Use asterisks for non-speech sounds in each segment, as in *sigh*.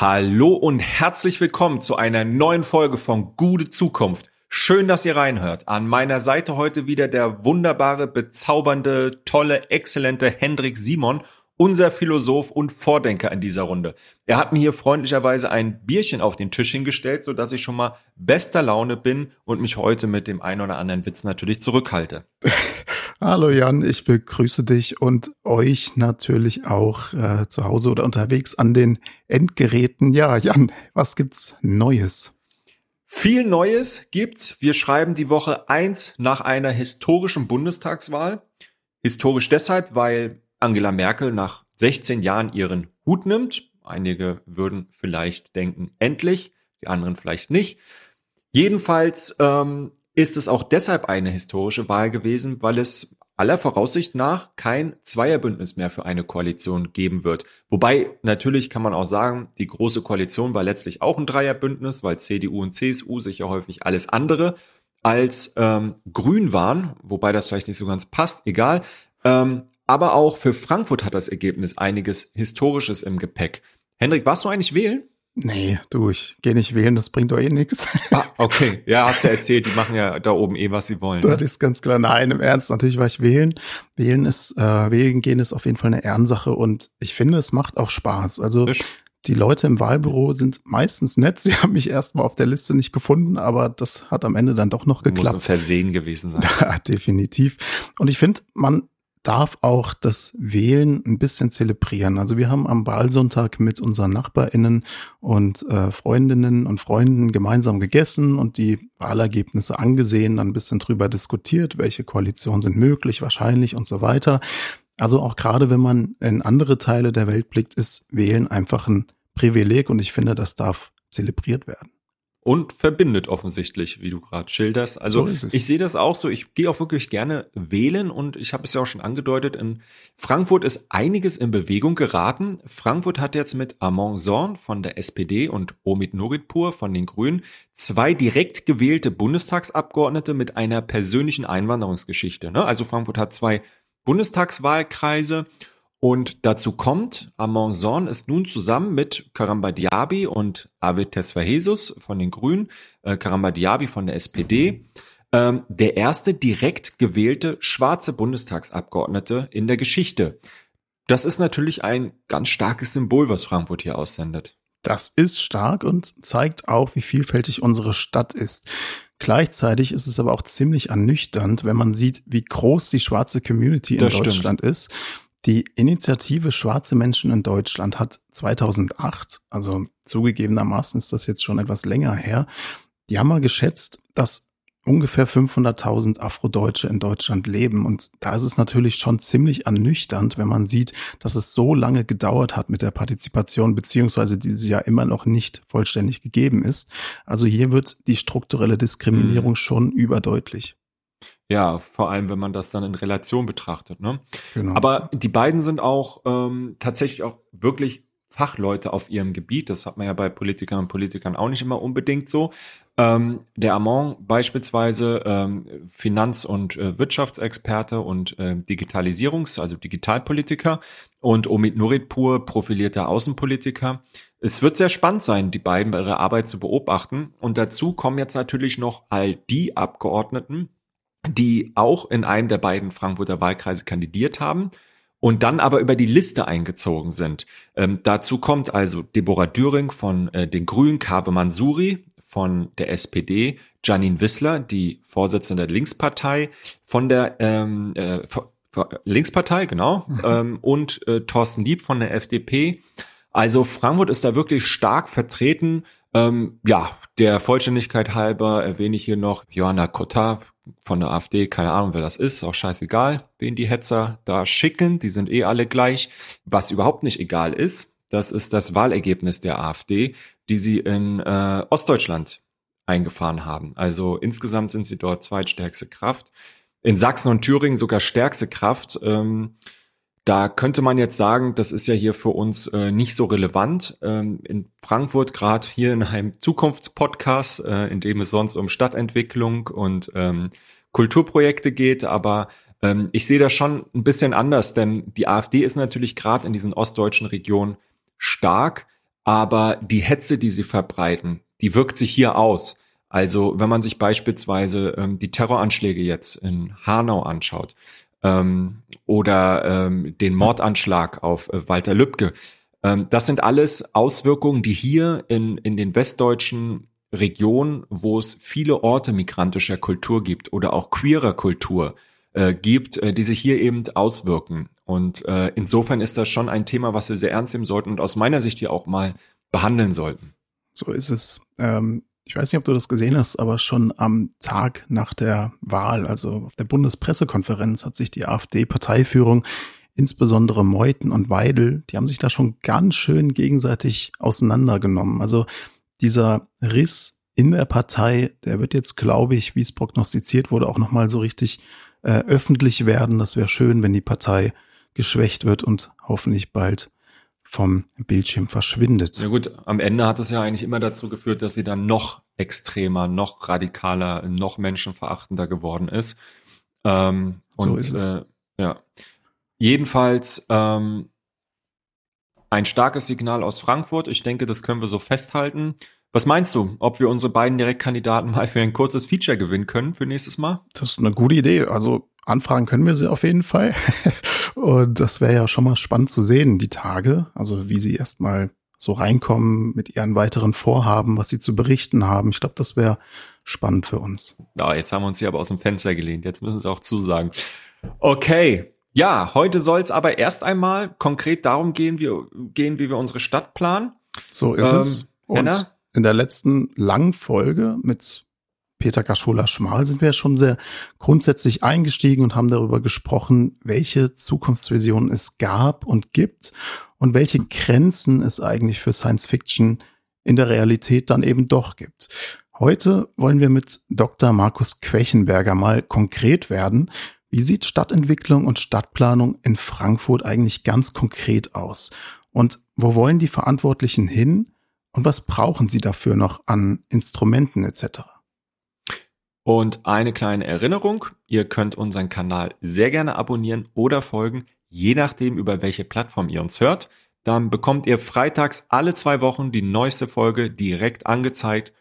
Hallo und herzlich willkommen zu einer neuen Folge von Gute Zukunft. Schön, dass ihr reinhört. An meiner Seite heute wieder der wunderbare, bezaubernde, tolle, exzellente Hendrik Simon, unser Philosoph und Vordenker in dieser Runde. Er hat mir hier freundlicherweise ein Bierchen auf den Tisch hingestellt, so dass ich schon mal bester Laune bin und mich heute mit dem ein oder anderen Witz natürlich zurückhalte. *laughs* Hallo Jan, ich begrüße dich und euch natürlich auch äh, zu Hause oder unterwegs an den Endgeräten. Ja, Jan, was gibt's Neues? Viel Neues gibt's. Wir schreiben die Woche eins nach einer historischen Bundestagswahl. Historisch deshalb, weil Angela Merkel nach 16 Jahren ihren Hut nimmt. Einige würden vielleicht denken, endlich, die anderen vielleicht nicht. Jedenfalls ähm, ist es auch deshalb eine historische Wahl gewesen, weil es aller Voraussicht nach kein Zweierbündnis mehr für eine Koalition geben wird. Wobei natürlich kann man auch sagen, die große Koalition war letztlich auch ein Dreierbündnis, weil CDU und CSU sich ja häufig alles andere als ähm, grün waren, wobei das vielleicht nicht so ganz passt, egal. Ähm, aber auch für Frankfurt hat das Ergebnis einiges Historisches im Gepäck. Hendrik, warst du eigentlich wählen? Nee, du, ich geh nicht wählen, das bringt doch eh nix. Ah, okay. Ja, hast du erzählt, die machen ja da oben eh, was sie wollen. Das ne? ist ganz klar. Nein, im Ernst, natürlich war ich wählen. Wählen ist, äh, wählen gehen ist auf jeden Fall eine Ehrensache und ich finde, es macht auch Spaß. Also Fisch. die Leute im Wahlbüro sind meistens nett. Sie *laughs* haben mich erstmal auf der Liste nicht gefunden, aber das hat am Ende dann doch noch geklappt. Muss ein Versehen gewesen sein. *laughs* Ja, definitiv. Und ich finde, man darf auch das Wählen ein bisschen zelebrieren. Also wir haben am Wahlsonntag mit unseren Nachbarinnen und äh, Freundinnen und Freunden gemeinsam gegessen und die Wahlergebnisse angesehen, dann ein bisschen drüber diskutiert, welche Koalitionen sind möglich, wahrscheinlich und so weiter. Also auch gerade wenn man in andere Teile der Welt blickt, ist Wählen einfach ein Privileg und ich finde, das darf zelebriert werden und verbindet offensichtlich, wie du gerade schilderst. Also so ich sehe das auch so. Ich gehe auch wirklich gerne wählen und ich habe es ja auch schon angedeutet. In Frankfurt ist einiges in Bewegung geraten. Frankfurt hat jetzt mit Armand Zorn von der SPD und Omid Nuritpur von den Grünen zwei direkt gewählte Bundestagsabgeordnete mit einer persönlichen Einwanderungsgeschichte. Ne? Also Frankfurt hat zwei Bundestagswahlkreise und dazu kommt, Amonson ist nun zusammen mit Karamba Diaby und Avid Tesfahesus von den Grünen, äh, Karamba Diaby von der SPD, ähm, der erste direkt gewählte schwarze Bundestagsabgeordnete in der Geschichte. Das ist natürlich ein ganz starkes Symbol, was Frankfurt hier aussendet. Das ist stark und zeigt auch, wie vielfältig unsere Stadt ist. Gleichzeitig ist es aber auch ziemlich ernüchternd, wenn man sieht, wie groß die schwarze Community in das Deutschland stimmt. ist die Initiative Schwarze Menschen in Deutschland hat 2008, also zugegebenermaßen ist das jetzt schon etwas länger her, die haben mal geschätzt, dass ungefähr 500.000 Afrodeutsche in Deutschland leben. Und da ist es natürlich schon ziemlich ernüchternd, wenn man sieht, dass es so lange gedauert hat mit der Partizipation, beziehungsweise diese ja immer noch nicht vollständig gegeben ist. Also hier wird die strukturelle Diskriminierung mhm. schon überdeutlich. Ja, vor allem, wenn man das dann in Relation betrachtet. Ne? Genau. Aber die beiden sind auch ähm, tatsächlich auch wirklich Fachleute auf ihrem Gebiet. Das hat man ja bei Politikern und Politikern auch nicht immer unbedingt so. Ähm, der Amon beispielsweise ähm, Finanz- und äh, Wirtschaftsexperte und äh, Digitalisierungs-, also Digitalpolitiker und Omid Nuritpur profilierter Außenpolitiker. Es wird sehr spannend sein, die beiden bei ihrer Arbeit zu beobachten. Und dazu kommen jetzt natürlich noch all die Abgeordneten, die auch in einem der beiden Frankfurter Wahlkreise kandidiert haben und dann aber über die Liste eingezogen sind. Ähm, dazu kommt also Deborah Düring von äh, den Grünen, Kabe Mansuri von der SPD, Janine Wissler, die Vorsitzende der Linkspartei, von der ähm, äh, Linkspartei, genau, mhm. ähm, und äh, Thorsten Lieb von der FDP. Also Frankfurt ist da wirklich stark vertreten. Ähm, ja, der Vollständigkeit halber erwähne ich hier noch Johanna Kotta, von der AfD, keine Ahnung, wer das ist, auch scheißegal, wen die Hetzer da schicken, die sind eh alle gleich. Was überhaupt nicht egal ist, das ist das Wahlergebnis der AfD, die sie in äh, Ostdeutschland eingefahren haben. Also insgesamt sind sie dort zweitstärkste Kraft. In Sachsen und Thüringen sogar stärkste Kraft. Ähm, da könnte man jetzt sagen, das ist ja hier für uns äh, nicht so relevant. Ähm, in Frankfurt, gerade hier in einem Zukunftspodcast, äh, in dem es sonst um Stadtentwicklung und ähm, Kulturprojekte geht, aber ähm, ich sehe das schon ein bisschen anders, denn die AfD ist natürlich gerade in diesen ostdeutschen Regionen stark, aber die Hetze, die sie verbreiten, die wirkt sich hier aus. Also wenn man sich beispielsweise ähm, die Terroranschläge jetzt in Hanau anschaut ähm, oder ähm, den Mordanschlag auf äh, Walter Lübcke, ähm, das sind alles Auswirkungen, die hier in, in den westdeutschen Regionen, wo es viele Orte migrantischer Kultur gibt oder auch queerer Kultur äh, gibt, äh, die sich hier eben auswirken. Und äh, insofern ist das schon ein Thema, was wir sehr ernst nehmen sollten und aus meiner Sicht hier auch mal behandeln sollten. So ist es. Ähm, ich weiß nicht, ob du das gesehen hast, aber schon am Tag nach der Wahl, also auf der Bundespressekonferenz, hat sich die AfD-Parteiführung insbesondere Meuthen und Weidel, die haben sich da schon ganz schön gegenseitig auseinandergenommen. Also dieser Riss in der Partei, der wird jetzt, glaube ich, wie es prognostiziert wurde, auch nochmal so richtig äh, öffentlich werden. Das wäre schön, wenn die Partei geschwächt wird und hoffentlich bald vom Bildschirm verschwindet. Ja gut, am Ende hat es ja eigentlich immer dazu geführt, dass sie dann noch extremer, noch radikaler, noch menschenverachtender geworden ist. Ähm, so und ist es. Äh, ja. Jedenfalls ähm, ein starkes Signal aus Frankfurt. Ich denke, das können wir so festhalten. Was meinst du, ob wir unsere beiden Direktkandidaten mal für ein kurzes Feature gewinnen können für nächstes Mal? Das ist eine gute Idee. Also anfragen können wir sie auf jeden Fall. *laughs* Und das wäre ja schon mal spannend zu sehen, die Tage. Also wie sie erstmal so reinkommen mit ihren weiteren Vorhaben, was sie zu berichten haben. Ich glaube, das wäre spannend für uns. Ja, jetzt haben wir uns hier aber aus dem Fenster gelehnt. Jetzt müssen sie auch zusagen. Okay. Ja, heute soll es aber erst einmal konkret darum gehen, wie, gehen, wie wir unsere Stadt planen. So ist ähm, es. Und Henna? in der letzten langen Folge mit Peter Kaschola-Schmal sind wir ja schon sehr grundsätzlich eingestiegen und haben darüber gesprochen, welche Zukunftsvisionen es gab und gibt und welche Grenzen es eigentlich für Science Fiction in der Realität dann eben doch gibt. Heute wollen wir mit Dr. Markus Quechenberger mal konkret werden. Wie sieht Stadtentwicklung und Stadtplanung in Frankfurt eigentlich ganz konkret aus? Und wo wollen die Verantwortlichen hin? Und was brauchen Sie dafür noch an Instrumenten etc.? Und eine kleine Erinnerung, ihr könnt unseren Kanal sehr gerne abonnieren oder folgen, je nachdem, über welche Plattform ihr uns hört. Dann bekommt ihr freitags alle zwei Wochen die neueste Folge direkt angezeigt.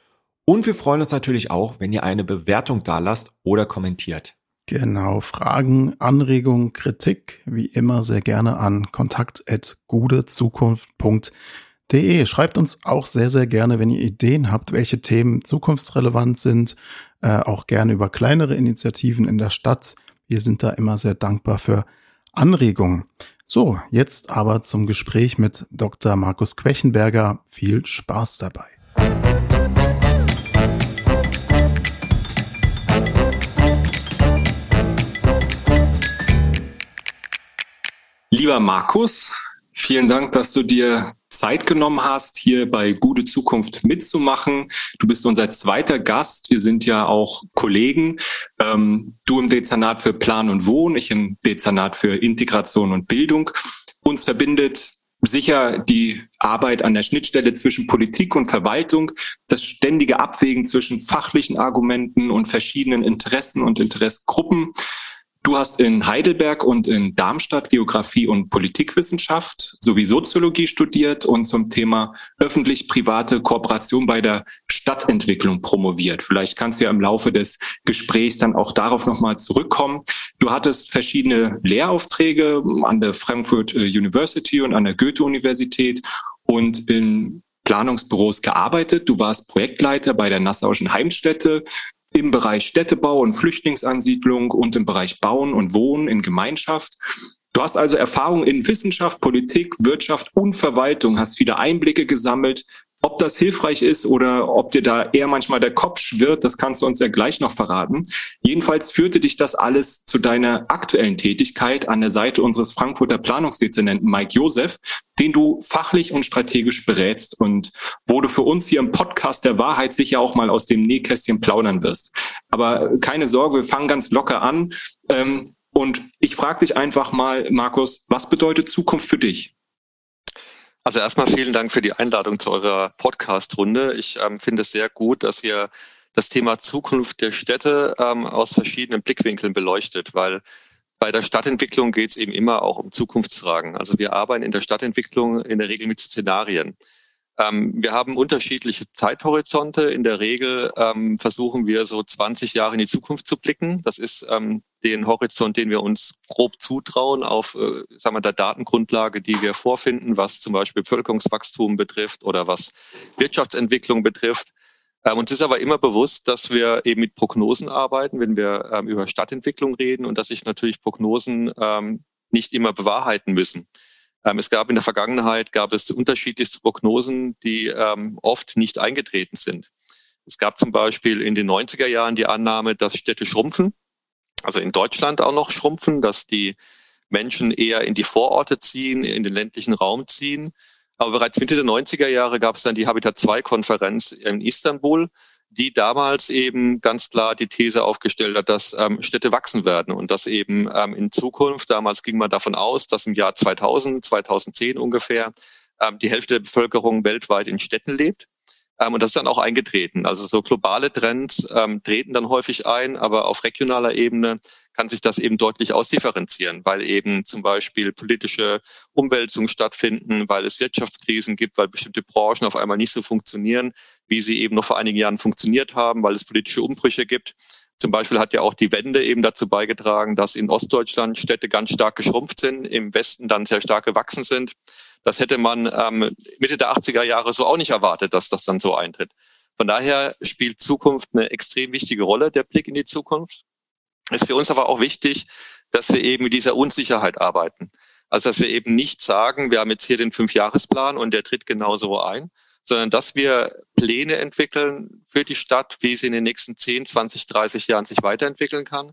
Und wir freuen uns natürlich auch, wenn ihr eine Bewertung dalasst oder kommentiert. Genau, Fragen, Anregungen, Kritik, wie immer sehr gerne an kontakt.gudezukunft.de De. Schreibt uns auch sehr, sehr gerne, wenn ihr Ideen habt, welche Themen zukunftsrelevant sind, äh, auch gerne über kleinere Initiativen in der Stadt. Wir sind da immer sehr dankbar für Anregungen. So, jetzt aber zum Gespräch mit Dr. Markus Quechenberger. Viel Spaß dabei. Lieber Markus, vielen Dank, dass du dir Zeit genommen hast, hier bei Gute Zukunft mitzumachen. Du bist unser zweiter Gast. Wir sind ja auch Kollegen. Ähm, du im Dezernat für Plan und Wohnen, ich im Dezernat für Integration und Bildung. Uns verbindet sicher die Arbeit an der Schnittstelle zwischen Politik und Verwaltung, das ständige Abwägen zwischen fachlichen Argumenten und verschiedenen Interessen und Interessgruppen. Du hast in Heidelberg und in Darmstadt Geografie und Politikwissenschaft sowie Soziologie studiert und zum Thema öffentlich-private Kooperation bei der Stadtentwicklung promoviert. Vielleicht kannst du ja im Laufe des Gesprächs dann auch darauf nochmal zurückkommen. Du hattest verschiedene Lehraufträge an der Frankfurt äh, University und an der Goethe-Universität und in Planungsbüros gearbeitet. Du warst Projektleiter bei der Nassauischen Heimstätte, im Bereich Städtebau und Flüchtlingsansiedlung und im Bereich Bauen und Wohnen in Gemeinschaft. Du hast also Erfahrung in Wissenschaft, Politik, Wirtschaft und Verwaltung, hast viele Einblicke gesammelt, ob das hilfreich ist oder ob dir da eher manchmal der Kopf schwirrt, das kannst du uns ja gleich noch verraten. Jedenfalls führte dich das alles zu deiner aktuellen Tätigkeit an der Seite unseres Frankfurter Planungsdezernenten Mike Josef, den du fachlich und strategisch berätst und wo du für uns hier im Podcast der Wahrheit sicher auch mal aus dem Nähkästchen plaudern wirst. Aber keine Sorge, wir fangen ganz locker an. Ähm, und ich frage dich einfach mal, Markus, was bedeutet Zukunft für dich? Also erstmal vielen Dank für die Einladung zu eurer Podcast-Runde. Ich ähm, finde es sehr gut, dass ihr das Thema Zukunft der Städte ähm, aus verschiedenen Blickwinkeln beleuchtet, weil bei der Stadtentwicklung geht es eben immer auch um Zukunftsfragen. Also wir arbeiten in der Stadtentwicklung in der Regel mit Szenarien. Ähm, wir haben unterschiedliche Zeithorizonte. In der Regel ähm, versuchen wir so 20 Jahre in die Zukunft zu blicken. Das ist ähm, den Horizont, den wir uns grob zutrauen auf äh, sagen wir, der Datengrundlage, die wir vorfinden, was zum Beispiel Bevölkerungswachstum betrifft oder was Wirtschaftsentwicklung betrifft. Ähm, uns ist aber immer bewusst, dass wir eben mit Prognosen arbeiten, wenn wir ähm, über Stadtentwicklung reden und dass sich natürlich Prognosen ähm, nicht immer bewahrheiten müssen. Ähm, es gab in der Vergangenheit gab es unterschiedlichste Prognosen, die ähm, oft nicht eingetreten sind. Es gab zum Beispiel in den 90er Jahren die Annahme, dass Städte schrumpfen, also in Deutschland auch noch schrumpfen, dass die Menschen eher in die Vororte ziehen, in den ländlichen Raum ziehen. Aber bereits Mitte der 90er Jahre gab es dann die Habitat 2 Konferenz in Istanbul, die damals eben ganz klar die These aufgestellt hat, dass ähm, Städte wachsen werden und dass eben ähm, in Zukunft, damals ging man davon aus, dass im Jahr 2000, 2010 ungefähr, ähm, die Hälfte der Bevölkerung weltweit in Städten lebt. Ähm, und das ist dann auch eingetreten. Also so globale Trends ähm, treten dann häufig ein, aber auf regionaler Ebene kann sich das eben deutlich ausdifferenzieren, weil eben zum Beispiel politische Umwälzungen stattfinden, weil es Wirtschaftskrisen gibt, weil bestimmte Branchen auf einmal nicht so funktionieren, wie sie eben noch vor einigen Jahren funktioniert haben, weil es politische Umbrüche gibt. Zum Beispiel hat ja auch die Wende eben dazu beigetragen, dass in Ostdeutschland Städte ganz stark geschrumpft sind, im Westen dann sehr stark gewachsen sind. Das hätte man ähm, Mitte der 80er Jahre so auch nicht erwartet, dass das dann so eintritt. Von daher spielt Zukunft eine extrem wichtige Rolle, der Blick in die Zukunft ist für uns aber auch wichtig, dass wir eben mit dieser Unsicherheit arbeiten. Also dass wir eben nicht sagen, wir haben jetzt hier den Fünfjahresplan und der tritt genauso ein, sondern dass wir Pläne entwickeln für die Stadt, wie sie in den nächsten 10, 20, 30 Jahren sich weiterentwickeln kann,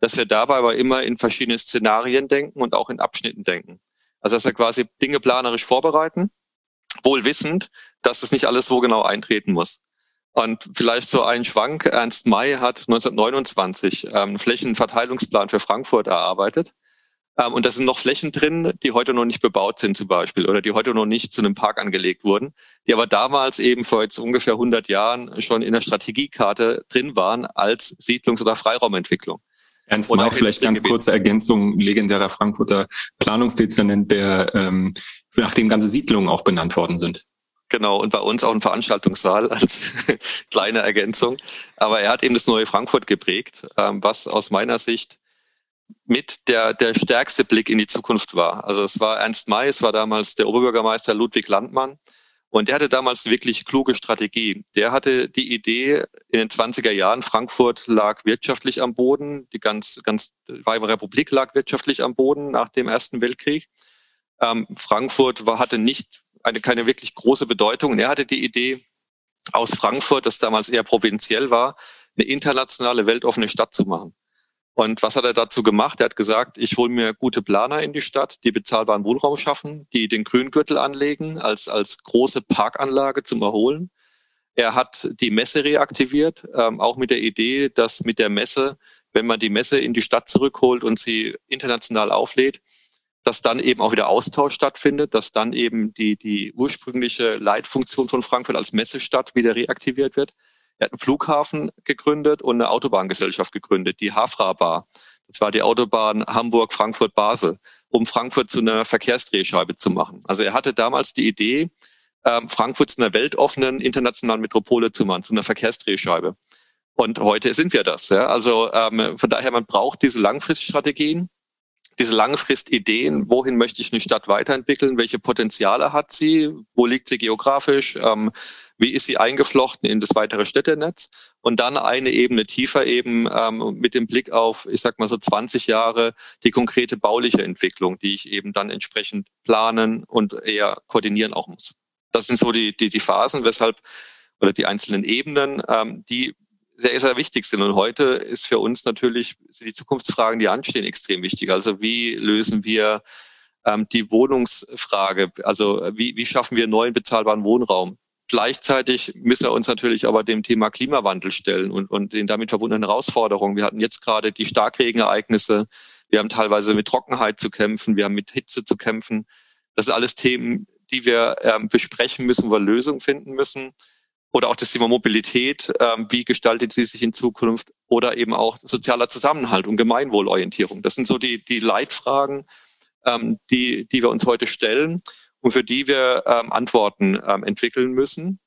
dass wir dabei aber immer in verschiedene Szenarien denken und auch in Abschnitten denken. Also dass wir quasi Dinge planerisch vorbereiten, wohl wissend, dass das nicht alles so genau eintreten muss. Und vielleicht so ein Schwank. Ernst May hat 1929 ähm, einen Flächenverteilungsplan für Frankfurt erarbeitet. Ähm, und da sind noch Flächen drin, die heute noch nicht bebaut sind zum Beispiel oder die heute noch nicht zu einem Park angelegt wurden, die aber damals eben vor jetzt ungefähr 100 Jahren schon in der Strategiekarte drin waren als Siedlungs- oder Freiraumentwicklung. Ernst May, vielleicht ganz kurze Ergänzung, legendärer Frankfurter Planungsdezernent, der ähm, nach dem ganze Siedlungen auch benannt worden sind. Genau, und bei uns auch ein Veranstaltungssaal als *laughs* kleine Ergänzung. Aber er hat eben das neue Frankfurt geprägt, ähm, was aus meiner Sicht mit der, der stärkste Blick in die Zukunft war. Also es war Ernst May, es war damals der Oberbürgermeister Ludwig Landmann. Und der hatte damals wirklich kluge Strategie. Der hatte die Idee in den 20er Jahren, Frankfurt lag wirtschaftlich am Boden, die ganz, ganz Weimarer Republik lag wirtschaftlich am Boden nach dem Ersten Weltkrieg. Ähm, Frankfurt war, hatte nicht eine, keine wirklich große Bedeutung. Und er hatte die Idee, aus Frankfurt, das damals eher provinziell war, eine internationale, weltoffene Stadt zu machen. Und was hat er dazu gemacht? Er hat gesagt, ich hole mir gute Planer in die Stadt, die bezahlbaren Wohnraum schaffen, die den Grüngürtel anlegen als, als große Parkanlage zum Erholen. Er hat die Messe reaktiviert, ähm, auch mit der Idee, dass mit der Messe, wenn man die Messe in die Stadt zurückholt und sie international auflädt, dass dann eben auch wieder Austausch stattfindet, dass dann eben die, die ursprüngliche Leitfunktion von Frankfurt als Messestadt wieder reaktiviert wird. Er hat einen Flughafen gegründet und eine Autobahngesellschaft gegründet, die Hafra Bar. Das war die Autobahn Hamburg-Frankfurt-Basel, um Frankfurt zu einer Verkehrsdrehscheibe zu machen. Also er hatte damals die Idee, ähm, Frankfurt zu einer weltoffenen internationalen Metropole zu machen, zu einer Verkehrsdrehscheibe. Und heute sind wir das. Ja? Also ähm, von daher, man braucht diese Langfriststrategien diese Langfristideen, wohin möchte ich eine Stadt weiterentwickeln, welche Potenziale hat sie, wo liegt sie geografisch, ähm, wie ist sie eingeflochten in das weitere Städtenetz? Und dann eine Ebene tiefer eben ähm, mit dem Blick auf, ich sag mal so 20 Jahre, die konkrete bauliche Entwicklung, die ich eben dann entsprechend planen und eher koordinieren auch muss. Das sind so die, die, die Phasen, weshalb oder die einzelnen Ebenen, ähm, die sehr, sehr wichtig sind. Und heute ist für uns natürlich die Zukunftsfragen, die anstehen, extrem wichtig. Also wie lösen wir ähm, die Wohnungsfrage? Also wie, wie schaffen wir neuen bezahlbaren Wohnraum? Gleichzeitig müssen wir uns natürlich aber dem Thema Klimawandel stellen und, und den damit verbundenen Herausforderungen. Wir hatten jetzt gerade die Starkregenereignisse. Wir haben teilweise mit Trockenheit zu kämpfen. Wir haben mit Hitze zu kämpfen. Das sind alles Themen, die wir ähm, besprechen müssen, wo wir Lösungen finden müssen oder auch das Thema Mobilität, ähm, wie gestaltet sie sich in Zukunft oder eben auch sozialer Zusammenhalt und Gemeinwohlorientierung. Das sind so die, die Leitfragen, ähm, die, die wir uns heute stellen. und für die wir ähm, Antworten ähm, entwickeln müssen,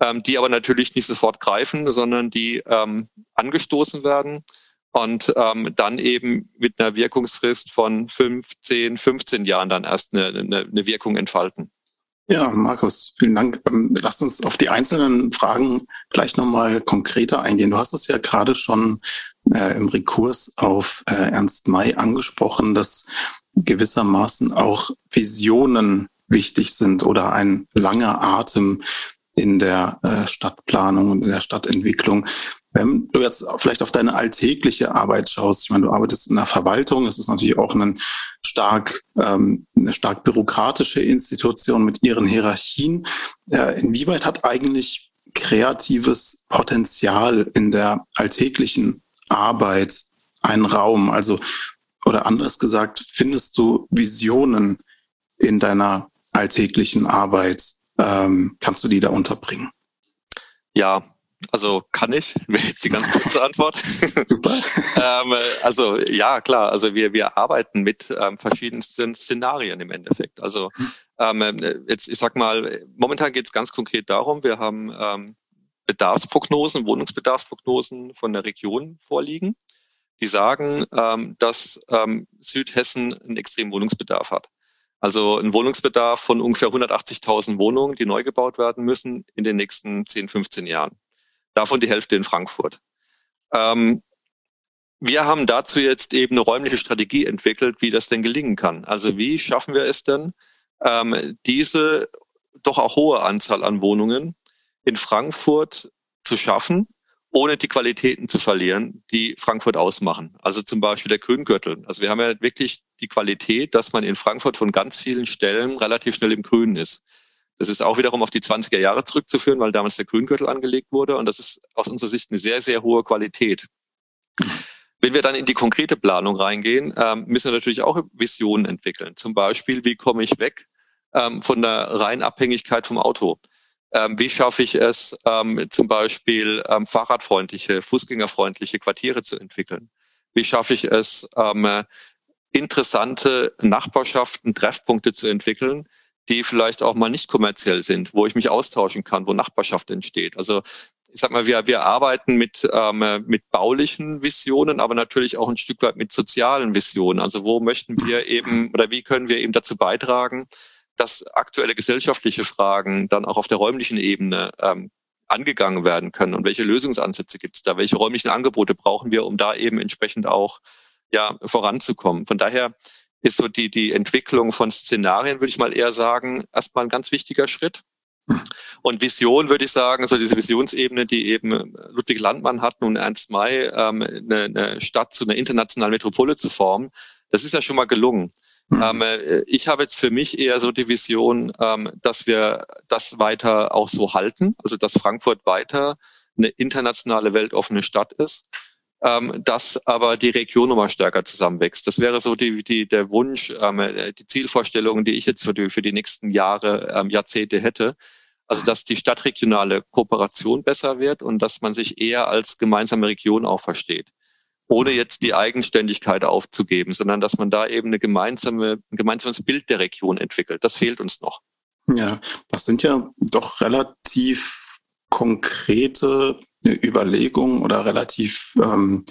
ähm, die aber natürlich nicht sofort greifen, sondern die ähm, angestoßen werden und ähm, dann eben mit einer Wirkungsfrist von 15, 15 Jahren dann erst eine, eine, eine Wirkung entfalten. Ja, Markus, vielen Dank. Ähm, lass uns auf die einzelnen Fragen gleich nochmal konkreter eingehen. Du hast es ja gerade schon äh, im Rekurs auf äh, Ernst May angesprochen, dass gewissermaßen auch Visionen wichtig sind oder ein langer Atem in der äh, Stadtplanung und in der Stadtentwicklung. Wenn du jetzt vielleicht auf deine alltägliche Arbeit schaust, ich meine, du arbeitest in der Verwaltung, das ist natürlich auch ein stark, ähm, eine stark bürokratische Institution mit ihren Hierarchien. Äh, inwieweit hat eigentlich kreatives Potenzial in der alltäglichen Arbeit einen Raum? Also, oder anders gesagt, findest du Visionen in deiner alltäglichen Arbeit? Ähm, kannst du die da unterbringen? Ja, also kann ich, wäre *laughs* jetzt die *laughs* ganz kurze Antwort. Super. *laughs* ähm, also ja, klar, also wir, wir arbeiten mit ähm, verschiedensten Szenarien im Endeffekt. Also ähm, jetzt, ich sag mal, momentan geht es ganz konkret darum, wir haben ähm, Bedarfsprognosen, Wohnungsbedarfsprognosen von der Region vorliegen, die sagen, ähm, dass ähm, Südhessen einen extremen Wohnungsbedarf hat. Also ein Wohnungsbedarf von ungefähr 180.000 Wohnungen, die neu gebaut werden müssen in den nächsten 10, 15 Jahren davon die Hälfte in Frankfurt. Ähm, wir haben dazu jetzt eben eine räumliche Strategie entwickelt, wie das denn gelingen kann. Also wie schaffen wir es denn, ähm, diese doch auch hohe Anzahl an Wohnungen in Frankfurt zu schaffen, ohne die Qualitäten zu verlieren, die Frankfurt ausmachen. Also zum Beispiel der Grüngürtel. Also wir haben ja wirklich die Qualität, dass man in Frankfurt von ganz vielen Stellen relativ schnell im Grünen ist. Das ist auch wiederum auf die 20er Jahre zurückzuführen, weil damals der Grüngürtel angelegt wurde. Und das ist aus unserer Sicht eine sehr, sehr hohe Qualität. Wenn wir dann in die konkrete Planung reingehen, ähm, müssen wir natürlich auch Visionen entwickeln. Zum Beispiel, wie komme ich weg ähm, von der reinen Abhängigkeit vom Auto? Ähm, wie schaffe ich es, zum Beispiel fahrradfreundliche, fußgängerfreundliche Quartiere zu entwickeln? Wie schaffe ich es, ähm, interessante Nachbarschaften, Treffpunkte zu entwickeln, die vielleicht auch mal nicht kommerziell sind, wo ich mich austauschen kann, wo Nachbarschaft entsteht. Also ich sag mal, wir, wir arbeiten mit, ähm, mit baulichen Visionen, aber natürlich auch ein Stück weit mit sozialen Visionen. Also wo möchten wir eben oder wie können wir eben dazu beitragen, dass aktuelle gesellschaftliche Fragen dann auch auf der räumlichen Ebene ähm, angegangen werden können und welche Lösungsansätze gibt es da, welche räumlichen Angebote brauchen wir, um da eben entsprechend auch ja voranzukommen. Von daher ist so die, die Entwicklung von Szenarien, würde ich mal eher sagen, erstmal ein ganz wichtiger Schritt. Und Vision würde ich sagen, so diese Visionsebene, die eben Ludwig Landmann hat und Ernst May, ähm, eine, eine Stadt zu einer internationalen Metropole zu formen, das ist ja schon mal gelungen. Mhm. Ähm, äh, ich habe jetzt für mich eher so die Vision, ähm, dass wir das weiter auch so halten, also dass Frankfurt weiter eine internationale weltoffene Stadt ist ähm, dass aber die Region nochmal stärker zusammenwächst. Das wäre so die, die, der Wunsch, ähm, die Zielvorstellung, die ich jetzt für die, für die nächsten Jahre, ähm, Jahrzehnte hätte. Also dass die stadtregionale Kooperation besser wird und dass man sich eher als gemeinsame Region auch versteht. Ohne jetzt die Eigenständigkeit aufzugeben, sondern dass man da eben eine gemeinsame, ein gemeinsames Bild der Region entwickelt. Das fehlt uns noch. Ja, das sind ja doch relativ konkrete Überlegung oder relativ ähm,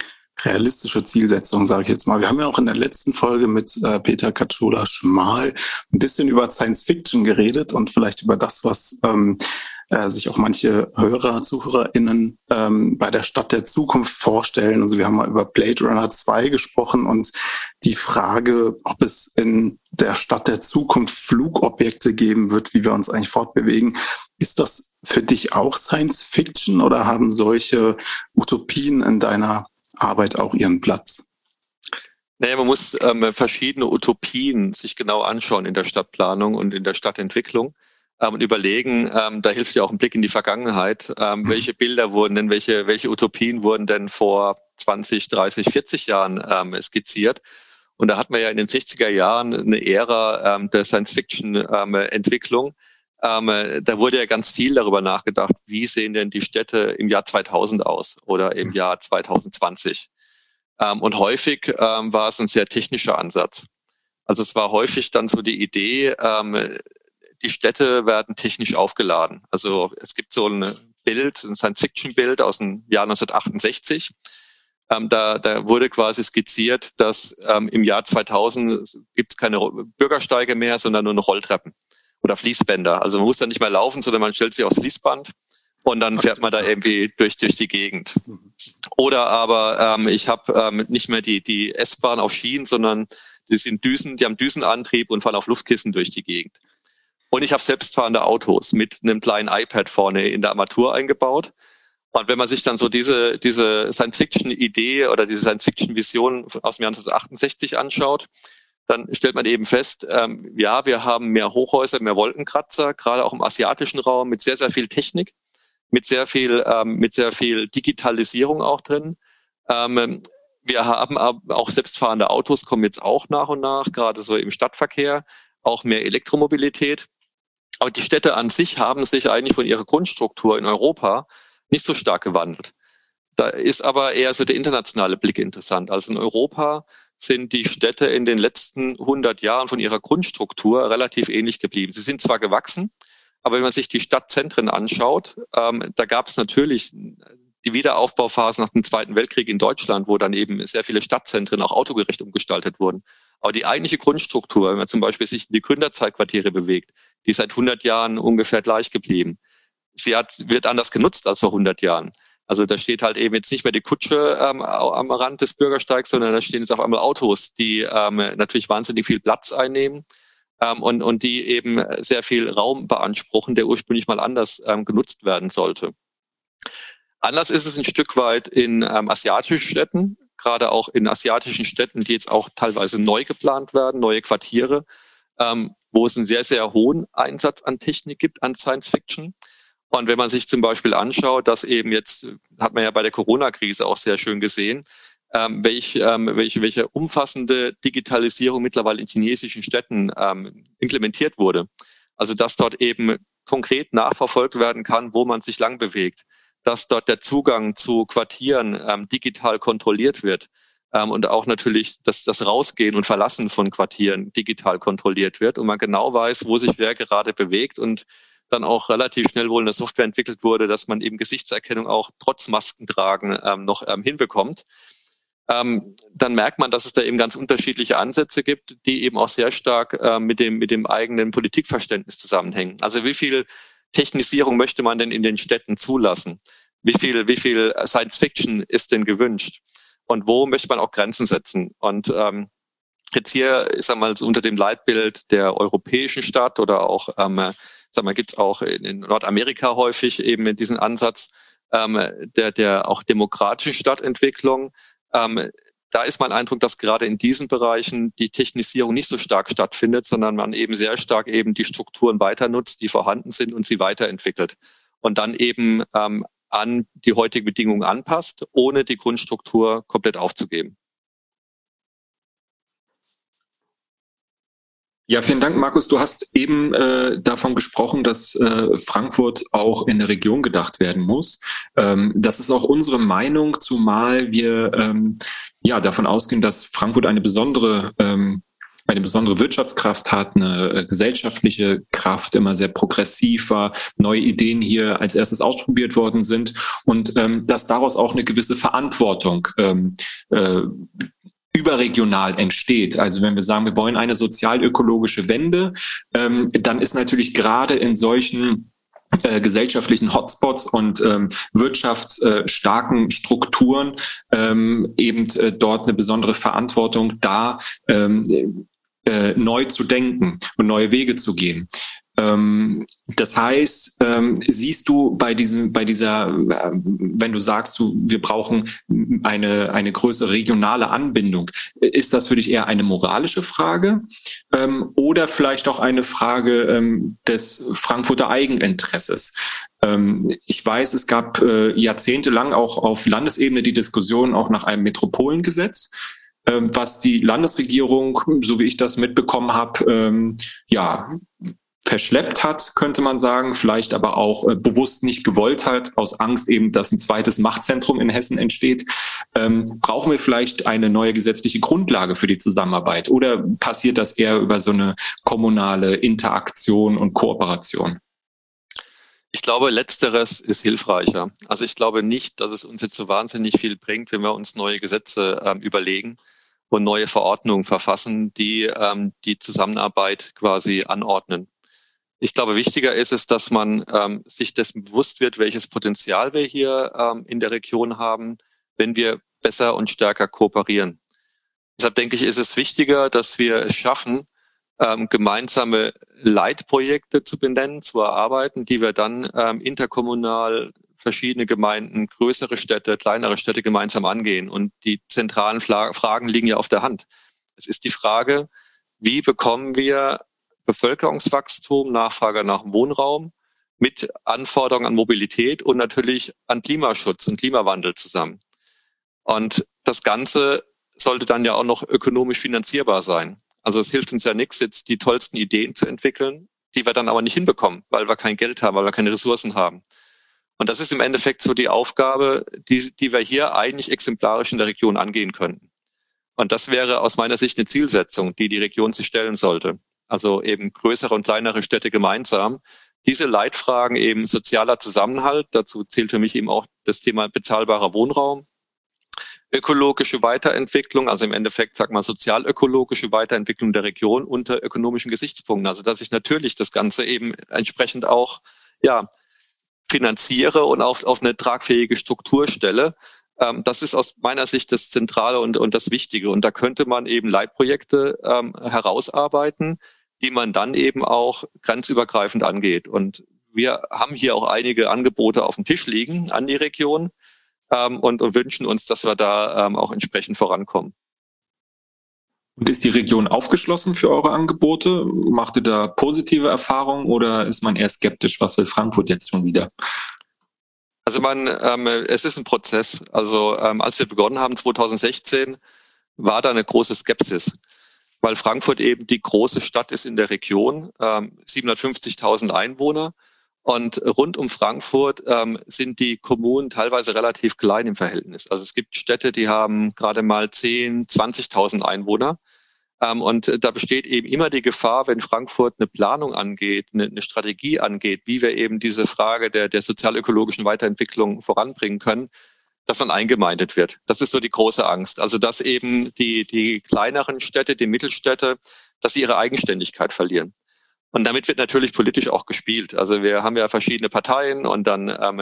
realistische Zielsetzung, sage ich jetzt mal. Wir haben ja auch in der letzten Folge mit äh, Peter Katschola Schmal ein bisschen über Science Fiction geredet und vielleicht über das, was ähm, äh, sich auch manche Hörer, ZuhörerInnen ähm, bei der Stadt der Zukunft vorstellen. Also wir haben mal über Blade Runner 2 gesprochen und die Frage, ob es in der Stadt der Zukunft Flugobjekte geben wird, wie wir uns eigentlich fortbewegen. Ist das für dich auch Science Fiction oder haben solche Utopien in deiner Arbeit auch ihren Platz? Naja, man muss ähm, verschiedene Utopien sich genau anschauen in der Stadtplanung und in der Stadtentwicklung ähm, und überlegen, ähm, da hilft ja auch ein Blick in die Vergangenheit, ähm, mhm. welche Bilder wurden denn, welche, welche Utopien wurden denn vor 20, 30, 40 Jahren ähm, skizziert. Und da hatten wir ja in den 60er Jahren eine Ära ähm, der Science-Fiction-Entwicklung. Ähm, ähm, da wurde ja ganz viel darüber nachgedacht, wie sehen denn die Städte im Jahr 2000 aus oder im mhm. Jahr 2020. Ähm, und häufig ähm, war es ein sehr technischer Ansatz. Also es war häufig dann so die Idee, ähm, die Städte werden technisch aufgeladen. Also es gibt so ein Bild, ein Science-Fiction-Bild aus dem Jahr 1968. Ähm, da, da wurde quasi skizziert, dass ähm, im Jahr 2000 gibt es keine Bürgersteige mehr, sondern nur noch Rolltreppen oder Fließbänder. Also man muss da nicht mehr laufen, sondern man stellt sich aufs Fließband und dann fährt man da irgendwie durch durch die Gegend. Oder aber ähm, ich habe ähm, nicht mehr die die S-Bahn auf Schienen, sondern die sind Düsen, die haben Düsenantrieb und fahren auf Luftkissen durch die Gegend. Und ich habe selbstfahrende Autos mit einem kleinen iPad vorne in der Armatur eingebaut. Und wenn man sich dann so diese, diese Science-Fiction-Idee oder diese Science-Fiction-Vision aus dem Jahr 1968 anschaut, dann stellt man eben fest, ähm, ja, wir haben mehr Hochhäuser, mehr Wolkenkratzer, gerade auch im asiatischen Raum mit sehr, sehr viel Technik, mit sehr viel, ähm, mit sehr viel Digitalisierung auch drin. Ähm, wir haben auch selbstfahrende Autos kommen jetzt auch nach und nach, gerade so im Stadtverkehr, auch mehr Elektromobilität. Aber die Städte an sich haben sich eigentlich von ihrer Grundstruktur in Europa nicht so stark gewandelt. Da ist aber eher so der internationale Blick interessant. Also in Europa sind die Städte in den letzten 100 Jahren von ihrer Grundstruktur relativ ähnlich geblieben. Sie sind zwar gewachsen, aber wenn man sich die Stadtzentren anschaut, ähm, da gab es natürlich die Wiederaufbauphase nach dem Zweiten Weltkrieg in Deutschland, wo dann eben sehr viele Stadtzentren auch autogerecht umgestaltet wurden. Aber die eigentliche Grundstruktur, wenn man zum Beispiel sich in die Gründerzeitquartiere bewegt, die ist seit 100 Jahren ungefähr gleich geblieben. Sie hat, wird anders genutzt als vor 100 Jahren. Also da steht halt eben jetzt nicht mehr die Kutsche ähm, am Rand des Bürgersteigs, sondern da stehen jetzt auf einmal Autos, die ähm, natürlich wahnsinnig viel Platz einnehmen ähm, und, und die eben sehr viel Raum beanspruchen, der ursprünglich mal anders ähm, genutzt werden sollte. Anders ist es ein Stück weit in ähm, asiatischen Städten, gerade auch in asiatischen Städten, die jetzt auch teilweise neu geplant werden, neue Quartiere, ähm, wo es einen sehr, sehr hohen Einsatz an Technik gibt, an Science Fiction. Und wenn man sich zum Beispiel anschaut, dass eben jetzt, hat man ja bei der Corona-Krise auch sehr schön gesehen, ähm, welch, ähm, welche, welche umfassende Digitalisierung mittlerweile in chinesischen Städten ähm, implementiert wurde. Also dass dort eben konkret nachverfolgt werden kann, wo man sich lang bewegt dass dort der Zugang zu Quartieren ähm, digital kontrolliert wird ähm, und auch natürlich dass das Rausgehen und Verlassen von Quartieren digital kontrolliert wird und man genau weiß, wo sich wer gerade bewegt und dann auch relativ schnell wohl eine Software entwickelt wurde, dass man eben Gesichtserkennung auch trotz Maskentragen ähm, noch ähm, hinbekommt. Ähm, dann merkt man, dass es da eben ganz unterschiedliche Ansätze gibt, die eben auch sehr stark äh, mit dem mit dem eigenen Politikverständnis zusammenhängen. Also wie viel Technisierung möchte man denn in den Städten zulassen? Wie viel, wie viel Science Fiction ist denn gewünscht? Und wo möchte man auch Grenzen setzen? Und ähm, jetzt hier, ich sag mal, so unter dem Leitbild der europäischen Stadt oder auch, ähm, sag mal, gibt's auch in, in Nordamerika häufig eben diesen Ansatz ähm, der, der auch demokratischen Stadtentwicklung. Ähm, da ist mein Eindruck, dass gerade in diesen Bereichen die Technisierung nicht so stark stattfindet, sondern man eben sehr stark eben die Strukturen weiter nutzt, die vorhanden sind und sie weiterentwickelt. Und dann eben ähm, an die heutigen Bedingungen anpasst, ohne die Grundstruktur komplett aufzugeben. Ja, vielen Dank, Markus. Du hast eben äh, davon gesprochen, dass äh, Frankfurt auch in der Region gedacht werden muss. Ähm, das ist auch unsere Meinung, zumal wir ähm, ja davon ausgehen, dass Frankfurt eine besondere ähm, eine besondere Wirtschaftskraft hat, eine äh, gesellschaftliche Kraft, immer sehr progressiv war, neue Ideen hier als erstes ausprobiert worden sind und ähm, dass daraus auch eine gewisse Verantwortung ähm, äh, überregional entsteht. Also wenn wir sagen, wir wollen eine sozial-ökologische Wende, ähm, dann ist natürlich gerade in solchen äh, gesellschaftlichen Hotspots und ähm, wirtschaftsstarken Strukturen ähm, eben äh, dort eine besondere Verantwortung da, ähm, äh, neu zu denken und neue Wege zu gehen. Ähm, das heißt, ähm, siehst du bei diesem, bei dieser, äh, wenn du sagst, du, wir brauchen eine, eine größere regionale Anbindung, ist das für dich eher eine moralische Frage ähm, oder vielleicht auch eine Frage ähm, des Frankfurter Eigeninteresses? Ähm, ich weiß, es gab äh, jahrzehntelang auch auf Landesebene die Diskussion auch nach einem Metropolengesetz. Ähm, was die Landesregierung, so wie ich das mitbekommen habe, ähm, ja, verschleppt hat, könnte man sagen, vielleicht aber auch äh, bewusst nicht gewollt hat, aus Angst eben, dass ein zweites Machtzentrum in Hessen entsteht. Ähm, brauchen wir vielleicht eine neue gesetzliche Grundlage für die Zusammenarbeit oder passiert das eher über so eine kommunale Interaktion und Kooperation? Ich glaube, letzteres ist hilfreicher. Also ich glaube nicht, dass es uns jetzt so wahnsinnig viel bringt, wenn wir uns neue Gesetze ähm, überlegen und neue Verordnungen verfassen, die ähm, die Zusammenarbeit quasi anordnen. Ich glaube, wichtiger ist es, dass man ähm, sich dessen bewusst wird, welches Potenzial wir hier ähm, in der Region haben, wenn wir besser und stärker kooperieren. Deshalb denke ich, ist es wichtiger, dass wir es schaffen, ähm, gemeinsame Leitprojekte zu benennen, zu erarbeiten, die wir dann ähm, interkommunal verschiedene Gemeinden, größere Städte, kleinere Städte gemeinsam angehen. Und die zentralen Fla Fragen liegen ja auf der Hand. Es ist die Frage, wie bekommen wir Bevölkerungswachstum, Nachfrage nach Wohnraum mit Anforderungen an Mobilität und natürlich an Klimaschutz und Klimawandel zusammen. Und das Ganze sollte dann ja auch noch ökonomisch finanzierbar sein. Also es hilft uns ja nichts, jetzt die tollsten Ideen zu entwickeln, die wir dann aber nicht hinbekommen, weil wir kein Geld haben, weil wir keine Ressourcen haben. Und das ist im Endeffekt so die Aufgabe, die, die wir hier eigentlich exemplarisch in der Region angehen könnten. Und das wäre aus meiner Sicht eine Zielsetzung, die die Region sich stellen sollte also eben größere und kleinere Städte gemeinsam. Diese Leitfragen eben sozialer Zusammenhalt, dazu zählt für mich eben auch das Thema bezahlbarer Wohnraum, ökologische Weiterentwicklung, also im Endeffekt, sag mal, sozialökologische Weiterentwicklung der Region unter ökonomischen Gesichtspunkten. Also dass ich natürlich das Ganze eben entsprechend auch ja, finanziere und auf, auf eine tragfähige Struktur stelle. Ähm, das ist aus meiner Sicht das Zentrale und, und das Wichtige. Und da könnte man eben Leitprojekte ähm, herausarbeiten, die man dann eben auch grenzübergreifend angeht. Und wir haben hier auch einige Angebote auf dem Tisch liegen an die Region ähm, und, und wünschen uns, dass wir da ähm, auch entsprechend vorankommen. Und ist die Region aufgeschlossen für eure Angebote? Macht ihr da positive Erfahrungen oder ist man eher skeptisch? Was will Frankfurt jetzt schon wieder? Also man, ähm, es ist ein Prozess. Also ähm, als wir begonnen haben 2016, war da eine große Skepsis weil Frankfurt eben die große Stadt ist in der Region, ähm, 750.000 Einwohner. Und rund um Frankfurt ähm, sind die Kommunen teilweise relativ klein im Verhältnis. Also es gibt Städte, die haben gerade mal 10, 20.000 Einwohner. Ähm, und da besteht eben immer die Gefahr, wenn Frankfurt eine Planung angeht, eine, eine Strategie angeht, wie wir eben diese Frage der, der sozialökologischen Weiterentwicklung voranbringen können, dass man eingemeindet wird. Das ist so die große Angst. Also dass eben die, die kleineren Städte, die Mittelstädte, dass sie ihre Eigenständigkeit verlieren. Und damit wird natürlich politisch auch gespielt. Also wir haben ja verschiedene Parteien und dann ähm,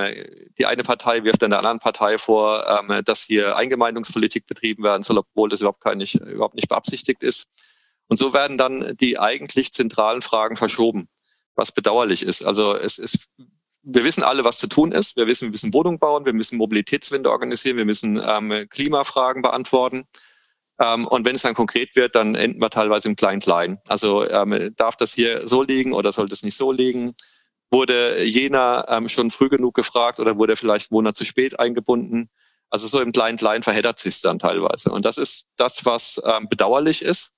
die eine Partei wirft dann der anderen Partei vor, ähm, dass hier Eingemeindungspolitik betrieben werden soll, obwohl das überhaupt, gar nicht, überhaupt nicht beabsichtigt ist. Und so werden dann die eigentlich zentralen Fragen verschoben, was bedauerlich ist. Also es, es wir wissen alle, was zu tun ist. Wir wissen, wir müssen Wohnungen bauen, wir müssen Mobilitätswende organisieren, wir müssen ähm, Klimafragen beantworten. Ähm, und wenn es dann konkret wird, dann enden wir teilweise im Klein-Klein. Also ähm, darf das hier so liegen oder soll das nicht so liegen? Wurde jener ähm, schon früh genug gefragt oder wurde vielleicht einen Monat zu spät eingebunden? Also so im Klein-Klein verheddert sich dann teilweise. Und das ist das, was ähm, bedauerlich ist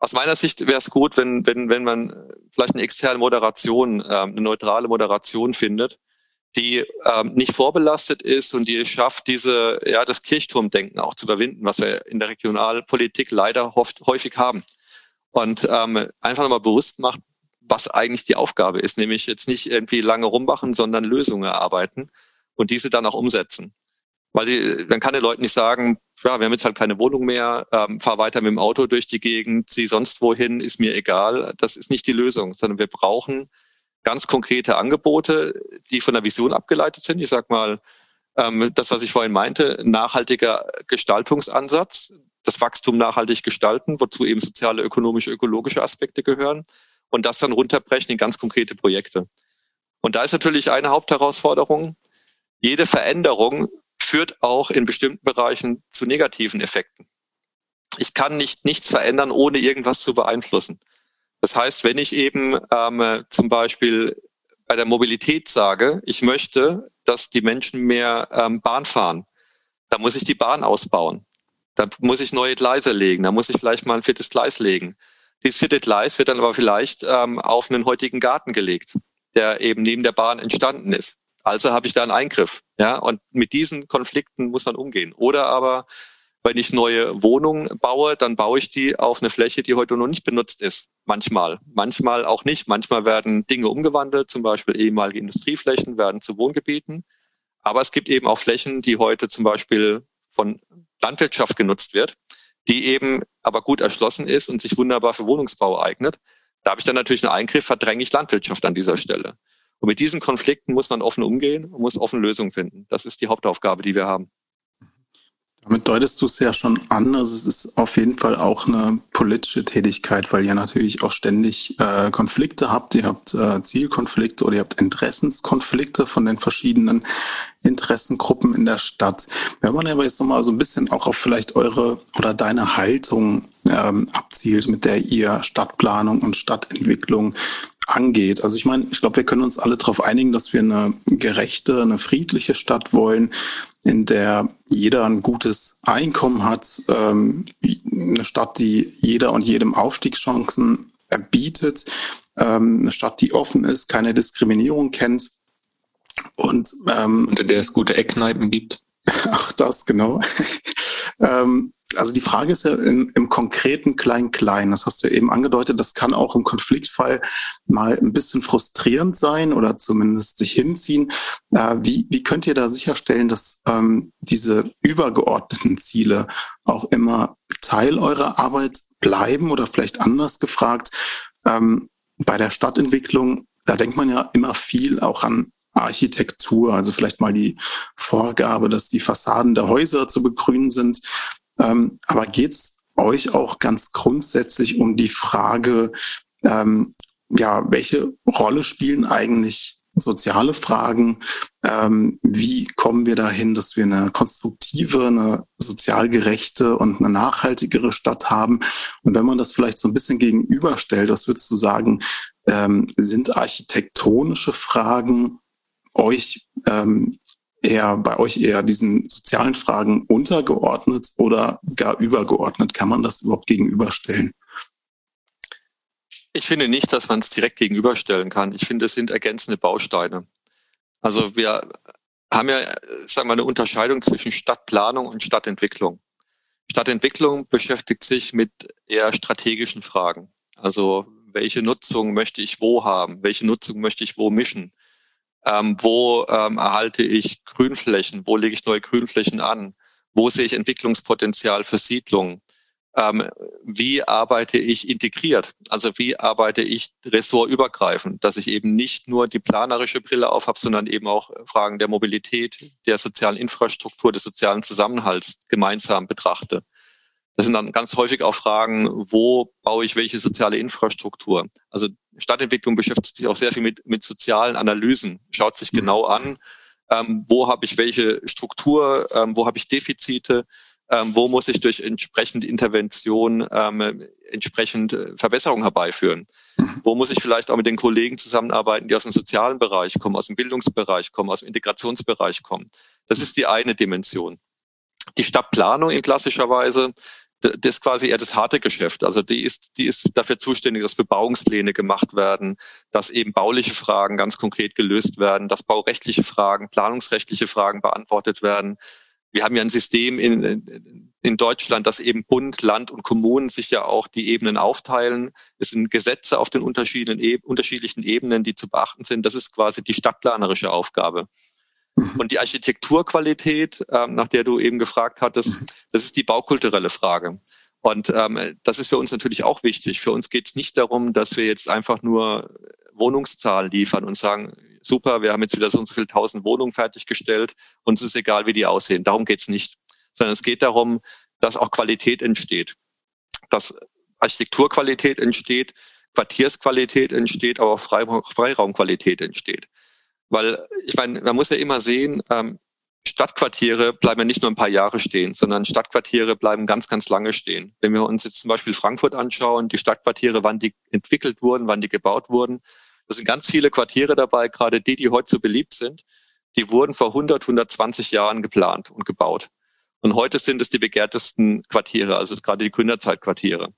aus meiner Sicht wäre es gut, wenn, wenn, wenn man vielleicht eine externe Moderation, ähm, eine neutrale Moderation findet, die ähm, nicht vorbelastet ist und die es schafft, diese, ja, das Kirchturmdenken auch zu überwinden, was wir in der Regionalpolitik leider oft, häufig haben. Und ähm, einfach nochmal bewusst macht, was eigentlich die Aufgabe ist, nämlich jetzt nicht irgendwie lange rummachen, sondern Lösungen erarbeiten und diese dann auch umsetzen. Weil die, dann kann den Leuten nicht sagen, ja, wir haben jetzt halt keine Wohnung mehr, ähm, fahr weiter mit dem Auto durch die Gegend, zieh sonst wohin, ist mir egal. Das ist nicht die Lösung, sondern wir brauchen ganz konkrete Angebote, die von der Vision abgeleitet sind. Ich sag mal, ähm, das, was ich vorhin meinte, nachhaltiger Gestaltungsansatz, das Wachstum nachhaltig gestalten, wozu eben soziale, ökonomische, ökologische Aspekte gehören und das dann runterbrechen in ganz konkrete Projekte. Und da ist natürlich eine Hauptherausforderung, jede Veränderung führt auch in bestimmten Bereichen zu negativen Effekten. Ich kann nicht nichts verändern, ohne irgendwas zu beeinflussen. Das heißt, wenn ich eben ähm, zum Beispiel bei der Mobilität sage, ich möchte, dass die Menschen mehr ähm, Bahn fahren, dann muss ich die Bahn ausbauen. Da muss ich neue Gleise legen, da muss ich vielleicht mal ein viertes Gleis legen. Dieses vierte Gleis wird dann aber vielleicht ähm, auf einen heutigen Garten gelegt, der eben neben der Bahn entstanden ist. Also habe ich da einen Eingriff. Ja, und mit diesen Konflikten muss man umgehen. Oder aber, wenn ich neue Wohnungen baue, dann baue ich die auf eine Fläche, die heute noch nicht benutzt ist. Manchmal. Manchmal auch nicht. Manchmal werden Dinge umgewandelt, zum Beispiel ehemalige Industrieflächen werden zu Wohngebieten. Aber es gibt eben auch Flächen, die heute zum Beispiel von Landwirtschaft genutzt wird, die eben aber gut erschlossen ist und sich wunderbar für Wohnungsbau eignet. Da habe ich dann natürlich einen Eingriff, verdränge ich Landwirtschaft an dieser Stelle. Und mit diesen Konflikten muss man offen umgehen und muss offen Lösungen finden. Das ist die Hauptaufgabe, die wir haben. Damit deutest du es ja schon an. Also es ist auf jeden Fall auch eine politische Tätigkeit, weil ihr natürlich auch ständig äh, Konflikte habt. Ihr habt äh, Zielkonflikte oder ihr habt Interessenskonflikte von den verschiedenen Interessengruppen in der Stadt. Wenn man aber jetzt nochmal so ein bisschen auch auf vielleicht eure oder deine Haltung ähm, abzielt, mit der ihr Stadtplanung und Stadtentwicklung angeht. Also ich meine, ich glaube, wir können uns alle darauf einigen, dass wir eine gerechte, eine friedliche Stadt wollen, in der jeder ein gutes Einkommen hat, ähm, eine Stadt, die jeder und jedem Aufstiegschancen bietet, ähm, eine Stadt, die offen ist, keine Diskriminierung kennt. Und, ähm, und in der es gute Eckkneipen gibt. *laughs* Ach, das, genau. *laughs* ähm, also die Frage ist ja in, im konkreten Klein-Klein, das hast du eben angedeutet, das kann auch im Konfliktfall mal ein bisschen frustrierend sein oder zumindest sich hinziehen. Äh, wie, wie könnt ihr da sicherstellen, dass ähm, diese übergeordneten Ziele auch immer Teil eurer Arbeit bleiben oder vielleicht anders gefragt? Ähm, bei der Stadtentwicklung, da denkt man ja immer viel auch an Architektur, also vielleicht mal die Vorgabe, dass die Fassaden der Häuser zu begrünen sind. Ähm, aber geht es euch auch ganz grundsätzlich um die Frage, ähm, ja, welche Rolle spielen eigentlich soziale Fragen? Ähm, wie kommen wir dahin, dass wir eine konstruktive, eine sozial gerechte und eine nachhaltigere Stadt haben? Und wenn man das vielleicht so ein bisschen gegenüberstellt, was würdest du sagen, ähm, sind architektonische Fragen euch ähm, eher bei euch eher diesen sozialen Fragen untergeordnet oder gar übergeordnet? Kann man das überhaupt gegenüberstellen? Ich finde nicht, dass man es direkt gegenüberstellen kann. Ich finde, es sind ergänzende Bausteine. Also wir haben ja, sagen wir, eine Unterscheidung zwischen Stadtplanung und Stadtentwicklung. Stadtentwicklung beschäftigt sich mit eher strategischen Fragen. Also welche Nutzung möchte ich wo haben? Welche Nutzung möchte ich wo mischen? Ähm, wo ähm, erhalte ich Grünflächen? Wo lege ich neue Grünflächen an? Wo sehe ich Entwicklungspotenzial für Siedlungen? Ähm, wie arbeite ich integriert? Also wie arbeite ich ressortübergreifend, dass ich eben nicht nur die planerische Brille aufhab, sondern eben auch Fragen der Mobilität, der sozialen Infrastruktur, des sozialen Zusammenhalts gemeinsam betrachte. Das sind dann ganz häufig auch Fragen, wo baue ich welche soziale Infrastruktur? Also Stadtentwicklung beschäftigt sich auch sehr viel mit, mit sozialen Analysen, schaut sich genau mhm. an, ähm, wo habe ich welche Struktur, ähm, wo habe ich Defizite, ähm, wo muss ich durch entsprechende Intervention ähm, entsprechend äh, Verbesserungen herbeiführen. Mhm. Wo muss ich vielleicht auch mit den Kollegen zusammenarbeiten, die aus dem sozialen Bereich kommen, aus dem Bildungsbereich kommen, aus dem Integrationsbereich kommen. Das ist die eine Dimension. Die Stadtplanung in klassischer Weise das ist quasi eher das harte Geschäft. Also die ist, die ist dafür zuständig, dass Bebauungspläne gemacht werden, dass eben bauliche Fragen ganz konkret gelöst werden, dass baurechtliche Fragen, planungsrechtliche Fragen beantwortet werden. Wir haben ja ein System in, in Deutschland, dass eben Bund, Land und Kommunen sich ja auch die Ebenen aufteilen. Es sind Gesetze auf den unterschiedlichen, Ebenen, die zu beachten sind. Das ist quasi die stadtplanerische Aufgabe. Mhm. Und die Architekturqualität, ähm, nach der du eben gefragt hattest, mhm. das ist die baukulturelle Frage. Und ähm, das ist für uns natürlich auch wichtig. Für uns geht es nicht darum, dass wir jetzt einfach nur Wohnungszahlen liefern und sagen, super, wir haben jetzt wieder so und so viele tausend Wohnungen fertiggestellt, uns ist egal, wie die aussehen. Darum geht es nicht. Sondern es geht darum, dass auch Qualität entsteht. Dass Architekturqualität entsteht, Quartiersqualität entsteht, aber auch Freiraumqualität entsteht. Weil ich meine, man muss ja immer sehen, ähm, Stadtquartiere bleiben ja nicht nur ein paar Jahre stehen, sondern Stadtquartiere bleiben ganz, ganz lange stehen. Wenn wir uns jetzt zum Beispiel Frankfurt anschauen, die Stadtquartiere, wann die entwickelt wurden, wann die gebaut wurden, da sind ganz viele Quartiere dabei, gerade die, die heute so beliebt sind, die wurden vor 100, 120 Jahren geplant und gebaut. Und heute sind es die begehrtesten Quartiere, also gerade die Gründerzeitquartiere.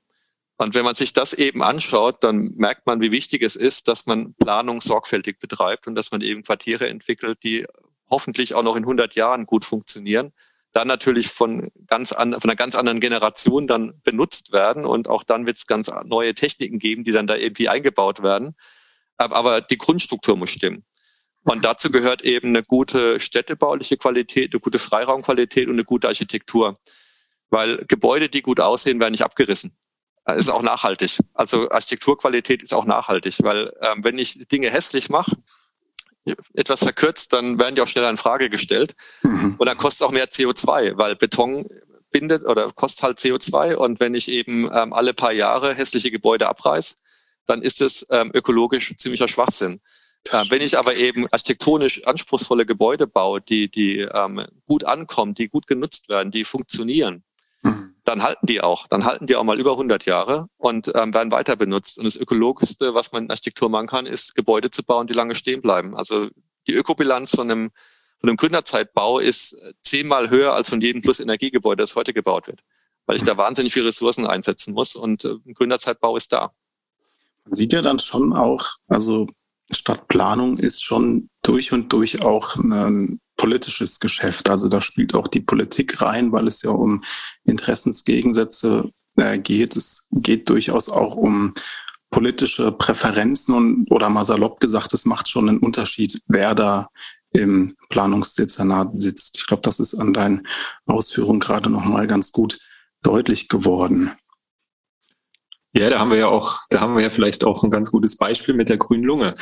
Und wenn man sich das eben anschaut, dann merkt man, wie wichtig es ist, dass man Planung sorgfältig betreibt und dass man eben Quartiere entwickelt, die hoffentlich auch noch in 100 Jahren gut funktionieren. Dann natürlich von ganz an, von einer ganz anderen Generation dann benutzt werden und auch dann wird es ganz neue Techniken geben, die dann da irgendwie eingebaut werden. Aber die Grundstruktur muss stimmen. Und *laughs* dazu gehört eben eine gute städtebauliche Qualität, eine gute Freiraumqualität und eine gute Architektur. Weil Gebäude, die gut aussehen, werden nicht abgerissen. Das ist auch nachhaltig. Also Architekturqualität ist auch nachhaltig, weil ähm, wenn ich Dinge hässlich mache, etwas verkürzt, dann werden die auch schneller in Frage gestellt. Mhm. Und dann kostet es auch mehr CO2, weil Beton bindet oder kostet halt CO2. Und wenn ich eben ähm, alle paar Jahre hässliche Gebäude abreiß, dann ist es ähm, ökologisch ziemlicher Schwachsinn. Äh, wenn ich aber eben architektonisch anspruchsvolle Gebäude baue, die, die ähm, gut ankommen, die gut genutzt werden, die funktionieren, mhm. Dann halten die auch. Dann halten die auch mal über 100 Jahre und ähm, werden weiter benutzt. Und das Ökologischste, was man in Architektur machen kann, ist Gebäude zu bauen, die lange stehen bleiben. Also die Ökobilanz von einem, von einem Gründerzeitbau ist zehnmal höher als von jedem Plus-Energiegebäude, das heute gebaut wird. Weil ich da wahnsinnig viele Ressourcen einsetzen muss und äh, ein Gründerzeitbau ist da. Man sieht ja dann schon auch, also Stadtplanung ist schon durch und durch auch ein politisches Geschäft. Also da spielt auch die Politik rein, weil es ja um Interessensgegensätze äh, geht. Es geht durchaus auch um politische Präferenzen und oder mal salopp gesagt, es macht schon einen Unterschied, wer da im Planungsdezernat sitzt. Ich glaube, das ist an deinen Ausführungen gerade noch mal ganz gut deutlich geworden. Ja, da haben wir ja auch, da haben wir ja vielleicht auch ein ganz gutes Beispiel mit der grünen Lunge.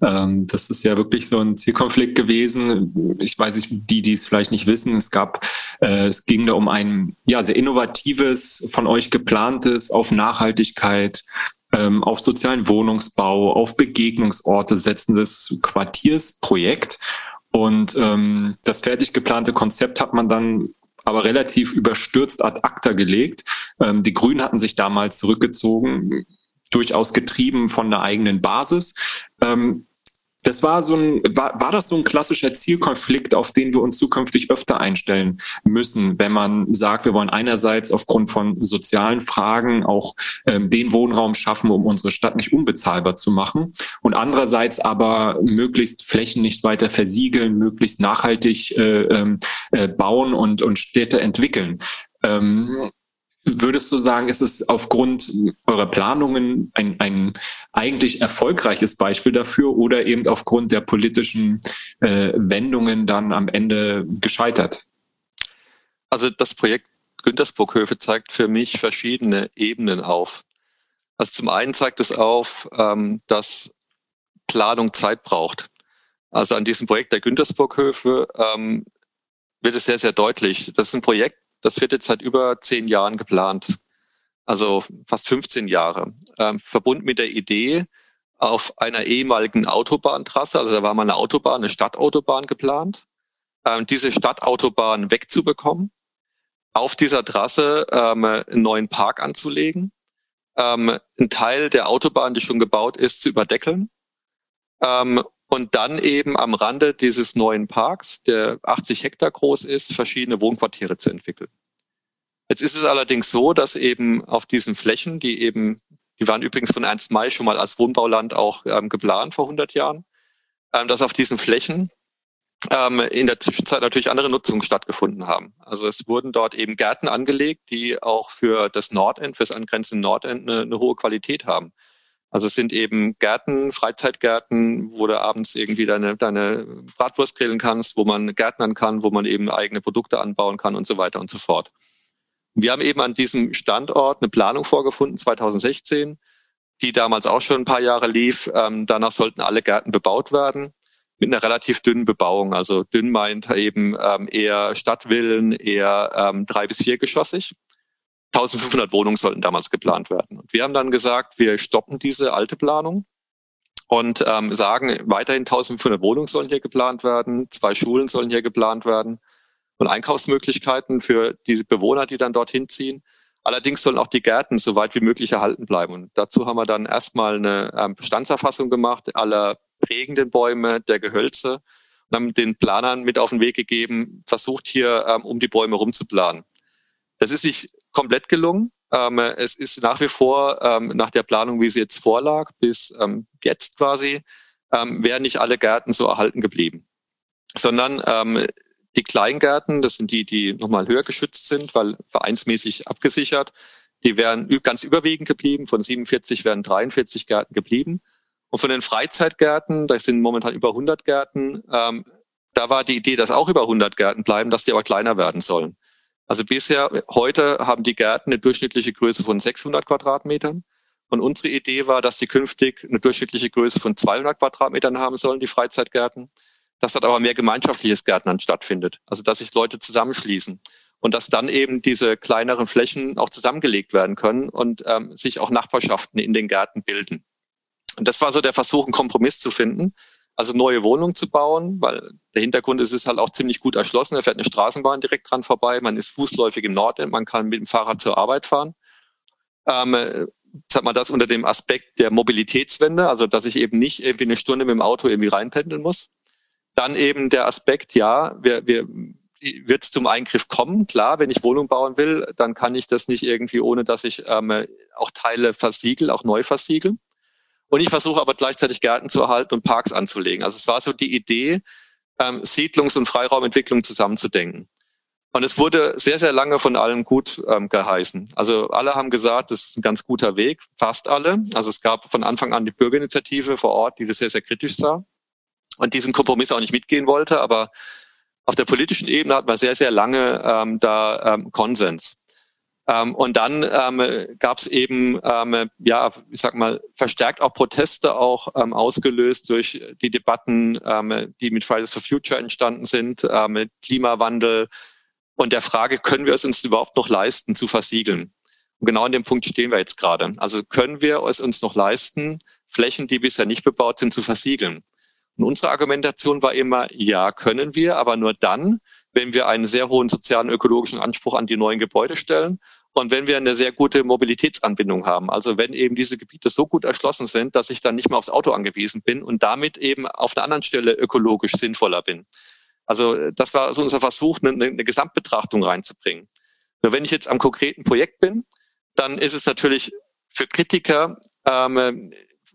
Ähm, das ist ja wirklich so ein Zielkonflikt gewesen. Ich weiß nicht, die, die es vielleicht nicht wissen, es gab, äh, es ging da um ein ja sehr innovatives, von euch geplantes auf Nachhaltigkeit, ähm, auf sozialen Wohnungsbau, auf Begegnungsorte setzendes Quartiersprojekt. Und ähm, das fertig geplante Konzept hat man dann aber relativ überstürzt ad acta gelegt. Ähm, die Grünen hatten sich damals zurückgezogen, durchaus getrieben von einer eigenen Basis. Ähm, das war so ein, war, war das so ein klassischer Zielkonflikt, auf den wir uns zukünftig öfter einstellen müssen, wenn man sagt, wir wollen einerseits aufgrund von sozialen Fragen auch ähm, den Wohnraum schaffen, um unsere Stadt nicht unbezahlbar zu machen und andererseits aber möglichst Flächen nicht weiter versiegeln, möglichst nachhaltig äh, ähm, äh, bauen und, und Städte entwickeln. Ähm, Würdest du sagen, ist es aufgrund eurer Planungen ein, ein eigentlich erfolgreiches Beispiel dafür oder eben aufgrund der politischen äh, Wendungen dann am Ende gescheitert? Also das Projekt Güntersburghöfe zeigt für mich verschiedene Ebenen auf. Also zum einen zeigt es auf, ähm, dass Planung Zeit braucht. Also an diesem Projekt der Güntersburghöfe ähm, wird es sehr, sehr deutlich. Das ist ein Projekt, das wird jetzt seit über zehn Jahren geplant. Also fast 15 Jahre. Ähm, verbunden mit der Idee, auf einer ehemaligen Autobahntrasse, also da war mal eine Autobahn, eine Stadtautobahn geplant, ähm, diese Stadtautobahn wegzubekommen, auf dieser Trasse ähm, einen neuen Park anzulegen, ähm, einen Teil der Autobahn, die schon gebaut ist, zu überdeckeln ähm, und dann eben am Rande dieses neuen Parks, der 80 Hektar groß ist, verschiedene Wohnquartiere zu entwickeln. Jetzt ist es allerdings so, dass eben auf diesen Flächen, die eben, die waren übrigens von Ernst May schon mal als Wohnbauland auch ähm, geplant vor 100 Jahren, ähm, dass auf diesen Flächen ähm, in der Zwischenzeit natürlich andere Nutzungen stattgefunden haben. Also es wurden dort eben Gärten angelegt, die auch für das Nordend, für das angrenzende Nordend eine, eine hohe Qualität haben. Also es sind eben Gärten, Freizeitgärten, wo du abends irgendwie deine, deine Bratwurst grillen kannst, wo man gärtnern kann, wo man eben eigene Produkte anbauen kann und so weiter und so fort. Wir haben eben an diesem Standort eine Planung vorgefunden, 2016, die damals auch schon ein paar Jahre lief. Ähm, danach sollten alle Gärten bebaut werden mit einer relativ dünnen Bebauung. Also dünn meint eben ähm, eher Stadtvillen, eher ähm, drei bis viergeschossig. 1500 Wohnungen sollten damals geplant werden. Und wir haben dann gesagt, wir stoppen diese alte Planung und ähm, sagen, weiterhin 1500 Wohnungen sollen hier geplant werden, zwei Schulen sollen hier geplant werden und Einkaufsmöglichkeiten für diese Bewohner, die dann dorthin ziehen. Allerdings sollen auch die Gärten so weit wie möglich erhalten bleiben. Und dazu haben wir dann erstmal eine ähm, Bestandserfassung gemacht aller prägenden Bäume, der Gehölze und haben den Planern mit auf den Weg gegeben, versucht hier ähm, um die Bäume rumzuplanen. Das ist nicht komplett gelungen. Ähm, es ist nach wie vor ähm, nach der Planung, wie sie jetzt vorlag, bis ähm, jetzt quasi, ähm, wären nicht alle Gärten so erhalten geblieben, sondern ähm, die Kleingärten, das sind die, die nochmal höher geschützt sind, weil vereinsmäßig abgesichert, die wären ganz überwiegend geblieben. Von 47 wären 43 Gärten geblieben. Und von den Freizeitgärten, da sind momentan über 100 Gärten, ähm, da war die Idee, dass auch über 100 Gärten bleiben, dass die aber kleiner werden sollen. Also bisher, heute haben die Gärten eine durchschnittliche Größe von 600 Quadratmetern. Und unsere Idee war, dass die künftig eine durchschnittliche Größe von 200 Quadratmetern haben sollen, die Freizeitgärten. Dass dort aber mehr gemeinschaftliches Gärtnern stattfindet. Also, dass sich Leute zusammenschließen. Und dass dann eben diese kleineren Flächen auch zusammengelegt werden können und ähm, sich auch Nachbarschaften in den Gärten bilden. Und das war so der Versuch, einen Kompromiss zu finden also neue Wohnungen zu bauen, weil der Hintergrund ist, es ist halt auch ziemlich gut erschlossen. Da fährt eine Straßenbahn direkt dran vorbei. Man ist fußläufig im Norden. Man kann mit dem Fahrrad zur Arbeit fahren. Ähm, hat man das unter dem Aspekt der Mobilitätswende, also dass ich eben nicht irgendwie eine Stunde mit dem Auto irgendwie reinpendeln muss. Dann eben der Aspekt, ja, wir, wir, wird es zum Eingriff kommen. Klar, wenn ich Wohnung bauen will, dann kann ich das nicht irgendwie, ohne dass ich ähm, auch Teile versiegel, auch neu versiegeln. Und ich versuche aber gleichzeitig Gärten zu erhalten und Parks anzulegen. Also es war so die Idee, ähm, Siedlungs- und Freiraumentwicklung zusammenzudenken. Und es wurde sehr, sehr lange von allen gut ähm, geheißen. Also alle haben gesagt, das ist ein ganz guter Weg, fast alle. Also es gab von Anfang an die Bürgerinitiative vor Ort, die das sehr, sehr kritisch sah und diesen Kompromiss auch nicht mitgehen wollte. Aber auf der politischen Ebene hat man sehr, sehr lange ähm, da ähm, Konsens. Ähm, und dann ähm, gab es eben, ähm, ja, ich sag mal, verstärkt auch Proteste auch ähm, ausgelöst durch die Debatten, ähm, die mit Fridays for Future entstanden sind, äh, mit Klimawandel und der Frage, können wir es uns überhaupt noch leisten, zu versiegeln? Und genau an dem Punkt stehen wir jetzt gerade. Also können wir es uns noch leisten, Flächen, die bisher nicht bebaut sind, zu versiegeln? Und unsere Argumentation war immer, ja, können wir, aber nur dann, wenn wir einen sehr hohen sozialen ökologischen Anspruch an die neuen Gebäude stellen und wenn wir eine sehr gute Mobilitätsanbindung haben, also wenn eben diese Gebiete so gut erschlossen sind, dass ich dann nicht mehr aufs Auto angewiesen bin und damit eben auf einer anderen Stelle ökologisch sinnvoller bin. Also das war so unser Versuch, eine, eine Gesamtbetrachtung reinzubringen. Nur wenn ich jetzt am konkreten Projekt bin, dann ist es natürlich für Kritiker ähm,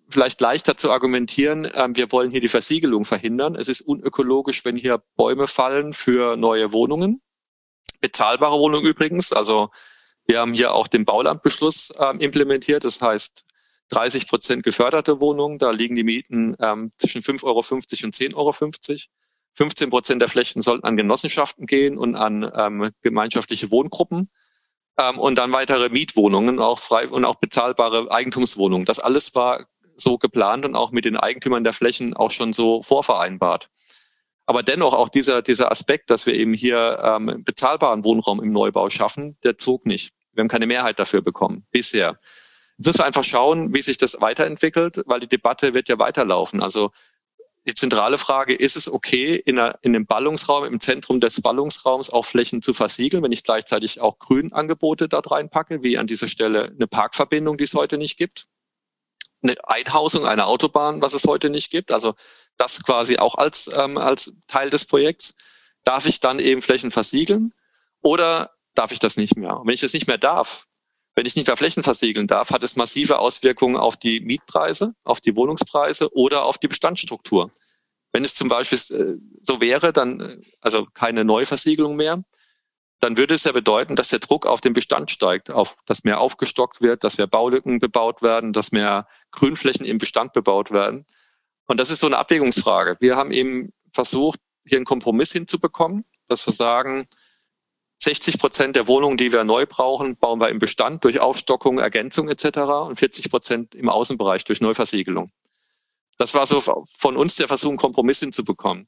vielleicht leichter zu argumentieren, ähm, wir wollen hier die Versiegelung verhindern. Es ist unökologisch, wenn hier Bäume fallen für neue Wohnungen. Bezahlbare Wohnungen übrigens, also wir haben hier auch den Baulandbeschluss ähm, implementiert. Das heißt, 30 Prozent geförderte Wohnungen, da liegen die Mieten ähm, zwischen 5,50 Euro und 10,50 Euro. 15 Prozent der Flächen sollten an Genossenschaften gehen und an ähm, gemeinschaftliche Wohngruppen. Ähm, und dann weitere Mietwohnungen, auch frei und auch bezahlbare Eigentumswohnungen. Das alles war so geplant und auch mit den Eigentümern der Flächen auch schon so vorvereinbart. Aber dennoch auch dieser, dieser Aspekt, dass wir eben hier ähm, bezahlbaren Wohnraum im Neubau schaffen, der zog nicht. Wir haben keine Mehrheit dafür bekommen bisher. Jetzt müssen wir einfach schauen, wie sich das weiterentwickelt, weil die Debatte wird ja weiterlaufen. Also die zentrale Frage, ist es okay, in, einer, in einem Ballungsraum, im Zentrum des Ballungsraums auch Flächen zu versiegeln, wenn ich gleichzeitig auch Grünangebote dort reinpacke, wie an dieser Stelle eine Parkverbindung, die es heute nicht gibt, eine Einhausung einer Autobahn, was es heute nicht gibt, also das quasi auch als, ähm, als Teil des Projekts. Darf ich dann eben Flächen versiegeln oder darf ich das nicht mehr. Und wenn ich das nicht mehr darf, wenn ich nicht mehr Flächen versiegeln darf, hat es massive Auswirkungen auf die Mietpreise, auf die Wohnungspreise oder auf die Bestandsstruktur. Wenn es zum Beispiel äh, so wäre, dann, äh, also keine Neuversiegelung mehr, dann würde es ja bedeuten, dass der Druck auf den Bestand steigt, auf, dass mehr aufgestockt wird, dass mehr Baulücken bebaut werden, dass mehr Grünflächen im Bestand bebaut werden. Und das ist so eine Abwägungsfrage. Wir haben eben versucht, hier einen Kompromiss hinzubekommen, dass wir sagen, 60 Prozent der Wohnungen, die wir neu brauchen, bauen wir im Bestand durch Aufstockung, Ergänzung etc. und 40 Prozent im Außenbereich durch Neuversiegelung. Das war so von uns der Versuch, einen Kompromiss hinzubekommen.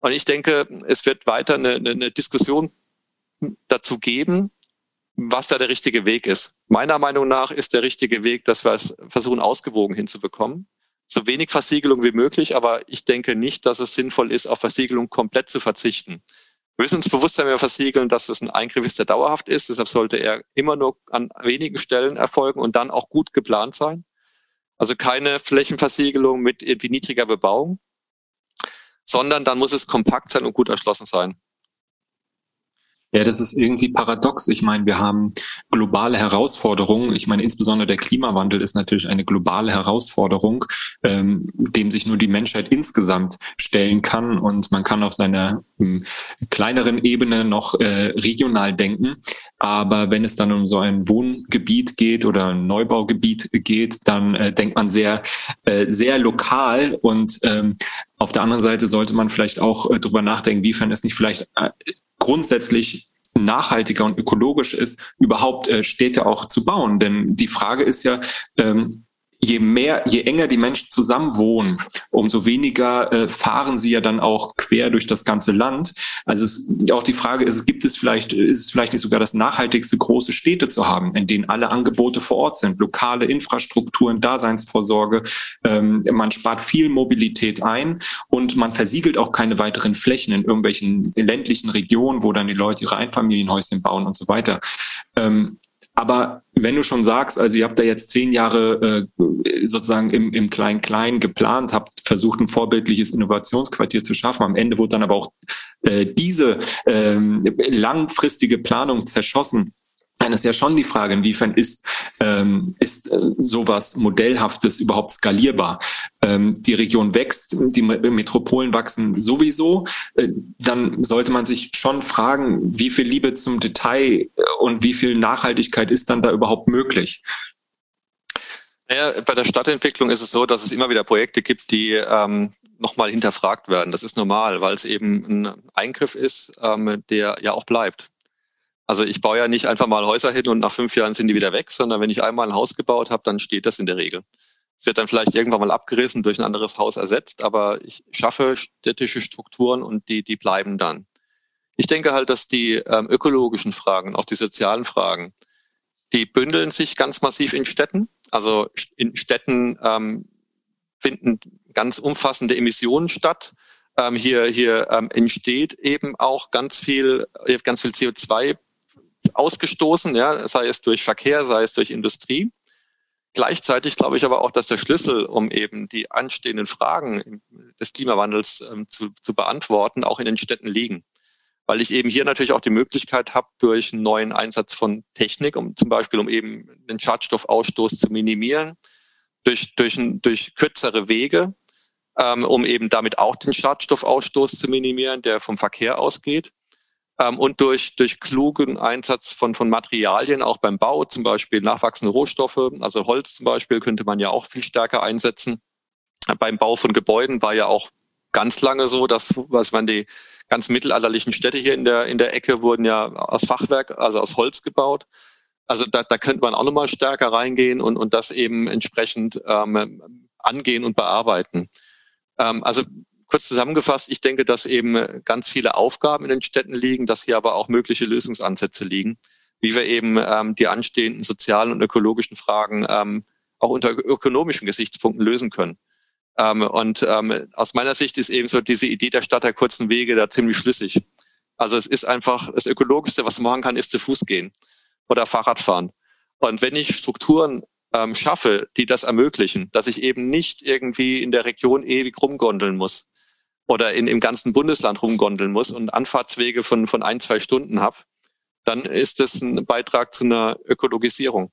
Und ich denke, es wird weiter eine, eine Diskussion dazu geben, was da der richtige Weg ist. Meiner Meinung nach ist der richtige Weg, dass wir es versuchen, ausgewogen hinzubekommen. So wenig Versiegelung wie möglich, aber ich denke nicht, dass es sinnvoll ist, auf Versiegelung komplett zu verzichten. Wir müssen uns bewusst sein, wenn wir versiegeln, dass es ein Eingriff ist, der dauerhaft ist. Deshalb sollte er immer nur an wenigen Stellen erfolgen und dann auch gut geplant sein. Also keine Flächenversiegelung mit irgendwie niedriger Bebauung, sondern dann muss es kompakt sein und gut erschlossen sein. Ja, das ist irgendwie paradox. Ich meine, wir haben globale Herausforderungen. Ich meine, insbesondere der Klimawandel ist natürlich eine globale Herausforderung, ähm, dem sich nur die Menschheit insgesamt stellen kann. Und man kann auf seiner ähm, kleineren Ebene noch äh, regional denken. Aber wenn es dann um so ein Wohngebiet geht oder ein Neubaugebiet geht, dann äh, denkt man sehr, äh, sehr lokal. Und ähm, auf der anderen Seite sollte man vielleicht auch äh, darüber nachdenken, wiefern es nicht vielleicht äh, grundsätzlich nachhaltiger und ökologisch ist, überhaupt äh, Städte auch zu bauen. Denn die Frage ist ja, ähm, je mehr, je enger die Menschen zusammen wohnen, umso weniger äh, fahren sie ja dann auch quer durch das ganze Land. Also es, auch die Frage ist, gibt es vielleicht, ist es vielleicht nicht sogar das nachhaltigste, große Städte zu haben, in denen alle Angebote vor Ort sind, lokale Infrastrukturen, Daseinsvorsorge. Ähm, man spart viel Mobilität ein und man versiegelt auch keine weiteren Flächen in irgendwelchen ländlichen Regionen, wo dann die Leute ihre Einfamilienhäuschen bauen und so weiter. Ähm, aber wenn du schon sagst, also ihr habt da jetzt zehn Jahre äh, sozusagen im, im Klein-Klein geplant, habt versucht, ein vorbildliches Innovationsquartier zu schaffen. Am Ende wurde dann aber auch äh, diese ähm, langfristige Planung zerschossen dann ist ja schon die Frage, inwiefern ist, ähm, ist äh, sowas Modellhaftes überhaupt skalierbar? Ähm, die Region wächst, die Metropolen wachsen sowieso. Äh, dann sollte man sich schon fragen, wie viel Liebe zum Detail äh, und wie viel Nachhaltigkeit ist dann da überhaupt möglich? Naja, bei der Stadtentwicklung ist es so, dass es immer wieder Projekte gibt, die ähm, nochmal hinterfragt werden. Das ist normal, weil es eben ein Eingriff ist, ähm, der ja auch bleibt. Also ich baue ja nicht einfach mal Häuser hin und nach fünf Jahren sind die wieder weg, sondern wenn ich einmal ein Haus gebaut habe, dann steht das in der Regel. Es wird dann vielleicht irgendwann mal abgerissen, durch ein anderes Haus ersetzt, aber ich schaffe städtische Strukturen und die, die bleiben dann. Ich denke halt, dass die ähm, ökologischen Fragen, auch die sozialen Fragen, die bündeln sich ganz massiv in Städten. Also in Städten ähm, finden ganz umfassende Emissionen statt. Ähm, hier hier ähm, entsteht eben auch ganz viel, ganz viel CO2 ausgestoßen, ja, sei es durch Verkehr, sei es durch Industrie. Gleichzeitig glaube ich aber auch, dass der Schlüssel, um eben die anstehenden Fragen des Klimawandels ähm, zu, zu beantworten, auch in den Städten liegen. Weil ich eben hier natürlich auch die Möglichkeit habe, durch einen neuen Einsatz von Technik, um zum Beispiel um eben den Schadstoffausstoß zu minimieren, durch, durch, durch kürzere Wege, ähm, um eben damit auch den Schadstoffausstoß zu minimieren, der vom Verkehr ausgeht ähm, und durch, durch klugen Einsatz von, von Materialien, auch beim Bau, zum Beispiel nachwachsende Rohstoffe, also Holz zum Beispiel könnte man ja auch viel stärker einsetzen. Beim Bau von Gebäuden war ja auch ganz lange so, dass was man die ganz mittelalterlichen Städte hier in der, in der Ecke wurden ja aus Fachwerk, also aus Holz gebaut. Also da, da könnte man auch nochmal stärker reingehen und, und das eben entsprechend ähm, angehen und bearbeiten. Ähm, also kurz zusammengefasst, ich denke, dass eben ganz viele Aufgaben in den Städten liegen, dass hier aber auch mögliche Lösungsansätze liegen, wie wir eben ähm, die anstehenden sozialen und ökologischen Fragen ähm, auch unter ökonomischen Gesichtspunkten lösen können. Ähm, und ähm, aus meiner Sicht ist eben so diese Idee der Stadt der kurzen Wege da ziemlich schlüssig. Also es ist einfach das Ökologischste, was man machen kann, ist zu Fuß gehen oder Fahrrad fahren. Und wenn ich Strukturen ähm, schaffe, die das ermöglichen, dass ich eben nicht irgendwie in der Region ewig rumgondeln muss, oder in, im ganzen Bundesland rumgondeln muss und Anfahrtswege von, von ein, zwei Stunden habe, dann ist das ein Beitrag zu einer Ökologisierung.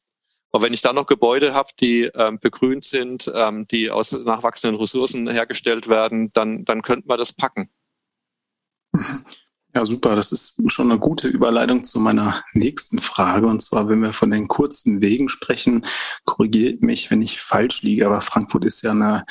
Aber wenn ich da noch Gebäude habe, die ähm, begrünt sind, ähm, die aus nachwachsenden Ressourcen hergestellt werden, dann, dann könnte man das packen. Ja, super. Das ist schon eine gute Überleitung zu meiner nächsten Frage. Und zwar, wenn wir von den kurzen Wegen sprechen, korrigiert mich, wenn ich falsch liege, aber Frankfurt ist ja eine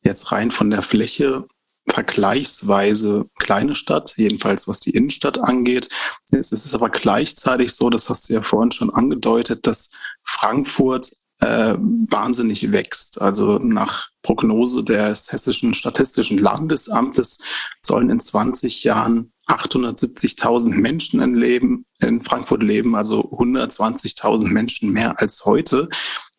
jetzt rein von der Fläche vergleichsweise kleine Stadt, jedenfalls was die Innenstadt angeht. Es ist aber gleichzeitig so, das hast du ja vorhin schon angedeutet, dass Frankfurt äh, wahnsinnig wächst. Also nach Prognose des Hessischen Statistischen Landesamtes sollen in 20 Jahren 870.000 Menschen in, Leben, in Frankfurt leben, also 120.000 Menschen mehr als heute.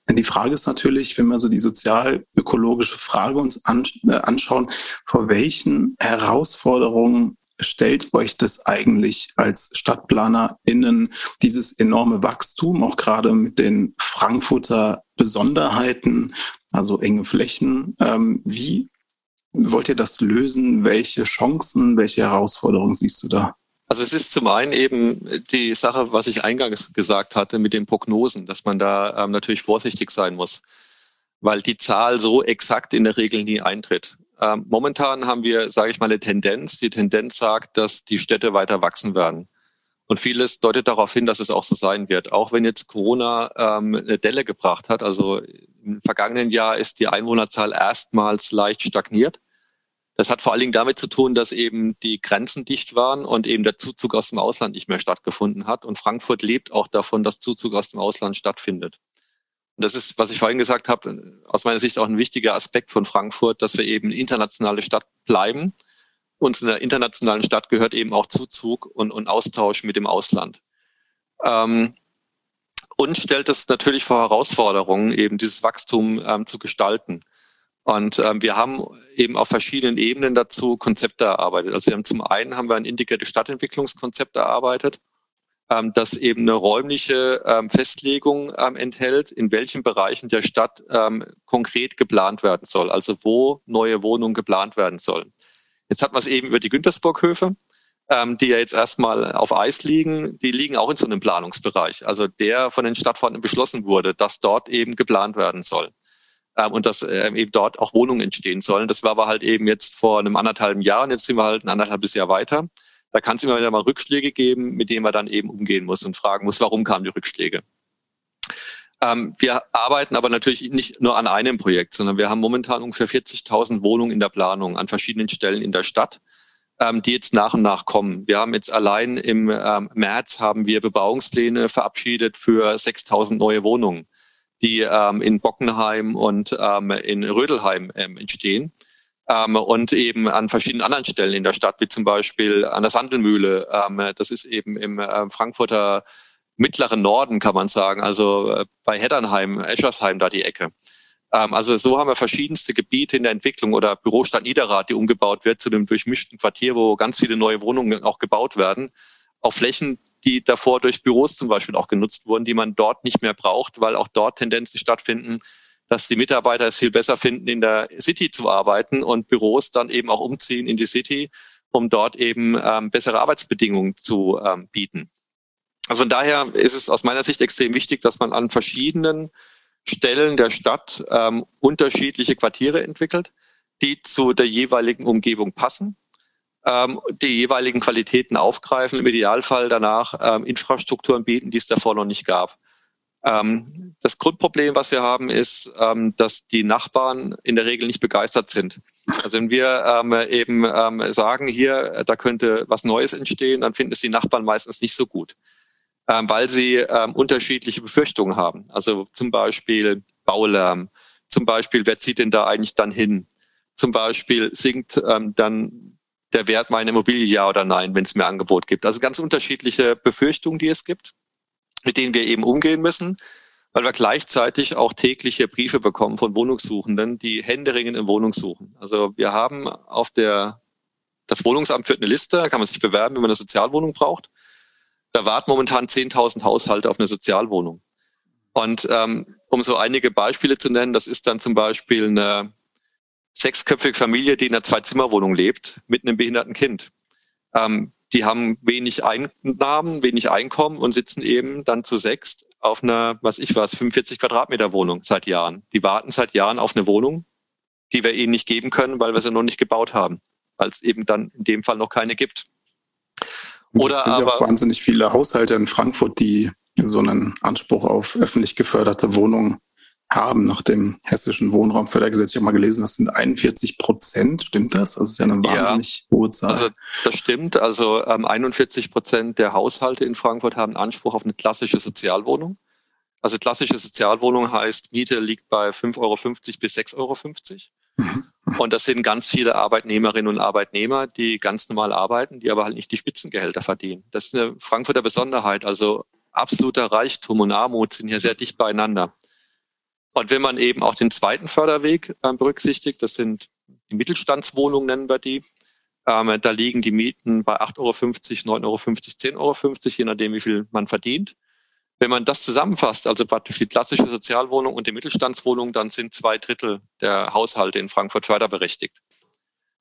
Denn die Frage ist natürlich, wenn wir so die sozial-ökologische Frage uns äh, anschauen, vor welchen Herausforderungen stellt euch das eigentlich als StadtplanerInnen, dieses enorme Wachstum, auch gerade mit den Frankfurter Besonderheiten, also enge Flächen. Ähm, wie wollt ihr das lösen? Welche Chancen, welche Herausforderungen siehst du da? Also es ist zum einen eben die Sache, was ich eingangs gesagt hatte mit den Prognosen, dass man da ähm, natürlich vorsichtig sein muss, weil die Zahl so exakt in der Regel nie eintritt. Ähm, momentan haben wir, sage ich mal, eine Tendenz. Die Tendenz sagt, dass die Städte weiter wachsen werden. Und vieles deutet darauf hin, dass es auch so sein wird. Auch wenn jetzt Corona ähm, eine Delle gebracht hat. Also im vergangenen Jahr ist die Einwohnerzahl erstmals leicht stagniert. Das hat vor allen Dingen damit zu tun, dass eben die Grenzen dicht waren und eben der Zuzug aus dem Ausland nicht mehr stattgefunden hat. Und Frankfurt lebt auch davon, dass Zuzug aus dem Ausland stattfindet. Und das ist, was ich vorhin gesagt habe, aus meiner Sicht auch ein wichtiger Aspekt von Frankfurt, dass wir eben internationale Stadt bleiben. Und zu einer internationalen Stadt gehört eben auch Zuzug und, und Austausch mit dem Ausland. Ähm, und stellt es natürlich vor Herausforderungen, eben dieses Wachstum ähm, zu gestalten. Und ähm, wir haben eben auf verschiedenen Ebenen dazu Konzepte erarbeitet. Also wir haben zum einen haben wir ein integriertes Stadtentwicklungskonzept erarbeitet, ähm, das eben eine räumliche ähm, Festlegung ähm, enthält, in welchen Bereichen der Stadt ähm, konkret geplant werden soll, also wo neue Wohnungen geplant werden sollen. Jetzt hat man es eben über die Güntersburghöfe, ähm, die ja jetzt erstmal auf Eis liegen, die liegen auch in so einem Planungsbereich, also der von den Stadtverwaltungen beschlossen wurde, dass dort eben geplant werden soll ähm, und dass ähm, eben dort auch Wohnungen entstehen sollen. Das war aber halt eben jetzt vor einem anderthalben Jahr und jetzt sind wir halt ein anderthalbes Jahr weiter. Da kann es immer wieder mal Rückschläge geben, mit denen man dann eben umgehen muss und fragen muss, warum kamen die Rückschläge. Ähm, wir arbeiten aber natürlich nicht nur an einem Projekt, sondern wir haben momentan ungefähr 40.000 Wohnungen in der Planung an verschiedenen Stellen in der Stadt, ähm, die jetzt nach und nach kommen. Wir haben jetzt allein im ähm, März haben wir Bebauungspläne verabschiedet für 6.000 neue Wohnungen die ähm, in Bockenheim und ähm, in Rödelheim ähm, entstehen. Ähm, und eben an verschiedenen anderen Stellen in der Stadt, wie zum Beispiel an der Sandelmühle. Ähm, das ist eben im äh, Frankfurter mittleren Norden, kann man sagen, also äh, bei Heddernheim, Eschersheim, da die Ecke. Ähm, also so haben wir verschiedenste Gebiete in der Entwicklung oder Bürostadt Niederrad, die umgebaut wird zu einem durchmischten Quartier, wo ganz viele neue Wohnungen auch gebaut werden, auf Flächen, die davor durch Büros zum Beispiel auch genutzt wurden, die man dort nicht mehr braucht, weil auch dort Tendenzen stattfinden, dass die Mitarbeiter es viel besser finden, in der City zu arbeiten und Büros dann eben auch umziehen in die City, um dort eben ähm, bessere Arbeitsbedingungen zu ähm, bieten. Also von daher ist es aus meiner Sicht extrem wichtig, dass man an verschiedenen Stellen der Stadt ähm, unterschiedliche Quartiere entwickelt, die zu der jeweiligen Umgebung passen ähm, die jeweiligen Qualitäten aufgreifen, im Idealfall danach ähm, Infrastrukturen bieten, die es davor noch nicht gab. Ähm, das Grundproblem, was wir haben, ist, ähm, dass die Nachbarn in der Regel nicht begeistert sind. Also wenn wir ähm, eben ähm, sagen, hier, da könnte was Neues entstehen, dann finden es die Nachbarn meistens nicht so gut, weil sie unterschiedliche Befürchtungen haben. Also zum Beispiel Baulärm, zum Beispiel, wer zieht denn da eigentlich dann hin? Zum Beispiel sinkt ähm, dann der Wert meiner Immobilie, ja oder nein, wenn es mehr Angebot gibt. Also ganz unterschiedliche Befürchtungen, die es gibt, mit denen wir eben umgehen müssen, weil wir gleichzeitig auch tägliche Briefe bekommen von Wohnungssuchenden, die händeringend in Wohnung suchen. Also wir haben auf der, das Wohnungsamt führt eine Liste, da kann man sich bewerben, wenn man eine Sozialwohnung braucht. Da warten momentan 10.000 Haushalte auf eine Sozialwohnung. Und ähm, um so einige Beispiele zu nennen, das ist dann zum Beispiel eine sechsköpfige Familie, die in einer Zwei-Zimmer-Wohnung lebt, mit einem behinderten Kind. Ähm, die haben wenig Einnahmen, wenig Einkommen und sitzen eben dann zu sechs auf einer, was ich weiß, 45 Quadratmeter Wohnung seit Jahren. Die warten seit Jahren auf eine Wohnung, die wir ihnen nicht geben können, weil wir sie noch nicht gebaut haben, weil es eben dann in dem Fall noch keine gibt. Oder es sind aber ja auch wahnsinnig viele Haushalte in Frankfurt, die so einen Anspruch auf öffentlich geförderte Wohnungen haben nach dem hessischen Wohnraumfördergesetz. Ich habe mal gelesen, das sind 41 Prozent. Stimmt das? Das ist ja eine wahnsinnig ja, hohe Zahl. Also das stimmt. Also ähm, 41 Prozent der Haushalte in Frankfurt haben Anspruch auf eine klassische Sozialwohnung. Also klassische Sozialwohnung heißt, Miete liegt bei 5,50 Euro bis 6,50 Euro. Mhm. Und das sind ganz viele Arbeitnehmerinnen und Arbeitnehmer, die ganz normal arbeiten, die aber halt nicht die Spitzengehälter verdienen. Das ist eine Frankfurter Besonderheit. Also absoluter Reichtum und Armut sind hier sehr dicht beieinander. Und wenn man eben auch den zweiten Förderweg äh, berücksichtigt, das sind die Mittelstandswohnungen, nennen wir die, ähm, da liegen die Mieten bei 8,50 Euro, 9,50 Euro, 10,50 Euro, je nachdem, wie viel man verdient. Wenn man das zusammenfasst, also praktisch die klassische Sozialwohnung und die Mittelstandswohnung, dann sind zwei Drittel der Haushalte in Frankfurt förderberechtigt.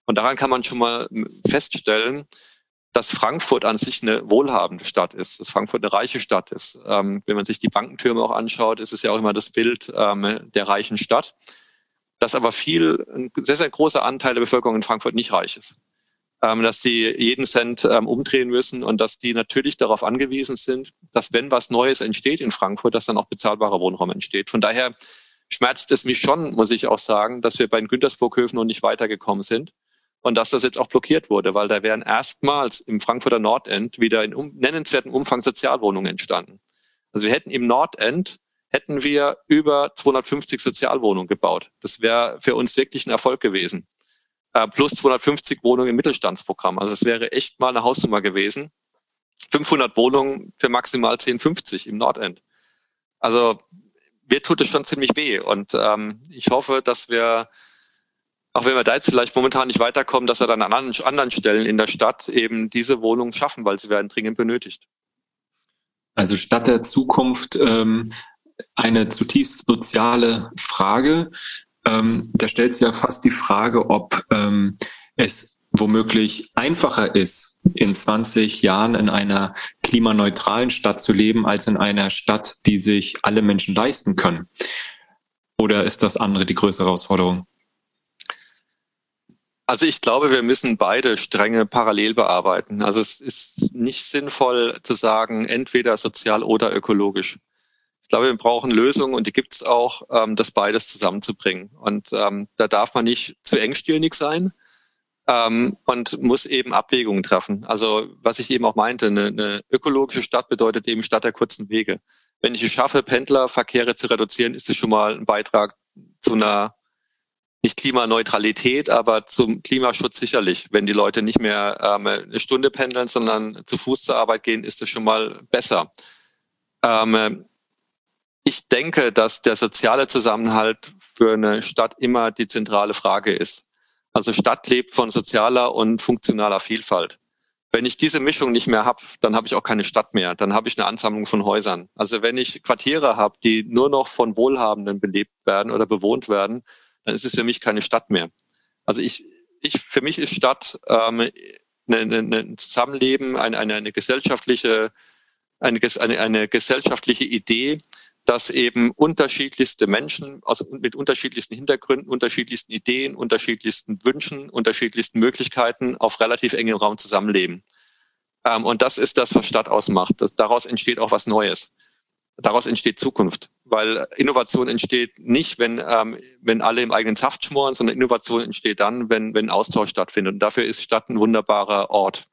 Und daran kann man schon mal feststellen, dass Frankfurt an sich eine wohlhabende Stadt ist, dass Frankfurt eine reiche Stadt ist. Ähm, wenn man sich die Bankentürme auch anschaut, ist es ja auch immer das Bild ähm, der reichen Stadt. Dass aber viel, ein sehr, sehr großer Anteil der Bevölkerung in Frankfurt nicht reich ist. Ähm, dass die jeden Cent ähm, umdrehen müssen und dass die natürlich darauf angewiesen sind, dass wenn was Neues entsteht in Frankfurt, dass dann auch bezahlbarer Wohnraum entsteht. Von daher schmerzt es mich schon, muss ich auch sagen, dass wir bei den Güntersburghöfen noch nicht weitergekommen sind und dass das jetzt auch blockiert wurde, weil da wären erstmals im Frankfurter Nordend wieder in um, nennenswerten Umfang Sozialwohnungen entstanden. Also wir hätten im Nordend hätten wir über 250 Sozialwohnungen gebaut. Das wäre für uns wirklich ein Erfolg gewesen. Äh, plus 250 Wohnungen im Mittelstandsprogramm. Also es wäre echt mal eine Hausnummer gewesen. 500 Wohnungen für maximal 1050 im Nordend. Also mir tut es schon ziemlich weh und ähm, ich hoffe, dass wir auch wenn wir da jetzt vielleicht momentan nicht weiterkommen, dass wir dann an anderen Stellen in der Stadt eben diese Wohnungen schaffen, weil sie werden dringend benötigt. Also Stadt der Zukunft ähm, eine zutiefst soziale Frage. Ähm, da stellt sich ja fast die Frage, ob ähm, es womöglich einfacher ist, in 20 Jahren in einer klimaneutralen Stadt zu leben, als in einer Stadt, die sich alle Menschen leisten können. Oder ist das andere die größere Herausforderung? Also ich glaube, wir müssen beide Stränge parallel bearbeiten. Also es ist nicht sinnvoll zu sagen, entweder sozial oder ökologisch. Ich glaube, wir brauchen Lösungen und die gibt es auch, ähm, das beides zusammenzubringen. Und ähm, da darf man nicht zu engstirnig sein ähm, und muss eben Abwägungen treffen. Also was ich eben auch meinte, eine, eine ökologische Stadt bedeutet eben Stadt der kurzen Wege. Wenn ich es schaffe, Pendlerverkehre zu reduzieren, ist es schon mal ein Beitrag zu einer nicht Klimaneutralität, aber zum Klimaschutz sicherlich. Wenn die Leute nicht mehr ähm, eine Stunde pendeln, sondern zu Fuß zur Arbeit gehen, ist es schon mal besser. Ähm, ich denke, dass der soziale Zusammenhalt für eine Stadt immer die zentrale Frage ist. Also Stadt lebt von sozialer und funktionaler Vielfalt. Wenn ich diese Mischung nicht mehr habe, dann habe ich auch keine Stadt mehr. Dann habe ich eine Ansammlung von Häusern. Also wenn ich Quartiere habe, die nur noch von Wohlhabenden belebt werden oder bewohnt werden, dann ist es für mich keine Stadt mehr. Also ich, ich für mich ist Stadt ähm, ein eine, eine Zusammenleben, eine, eine, eine gesellschaftliche, eine, eine, eine gesellschaftliche Idee, dass eben unterschiedlichste Menschen also mit unterschiedlichsten Hintergründen, unterschiedlichsten Ideen, unterschiedlichsten Wünschen, unterschiedlichsten Möglichkeiten auf relativ engem Raum zusammenleben. Ähm, und das ist das, was Stadt ausmacht. Das, daraus entsteht auch was Neues daraus entsteht Zukunft. Weil Innovation entsteht nicht, wenn, ähm, wenn alle im eigenen Saft schmoren, sondern Innovation entsteht dann, wenn, wenn Austausch stattfindet. Und dafür ist Stadt ein wunderbarer Ort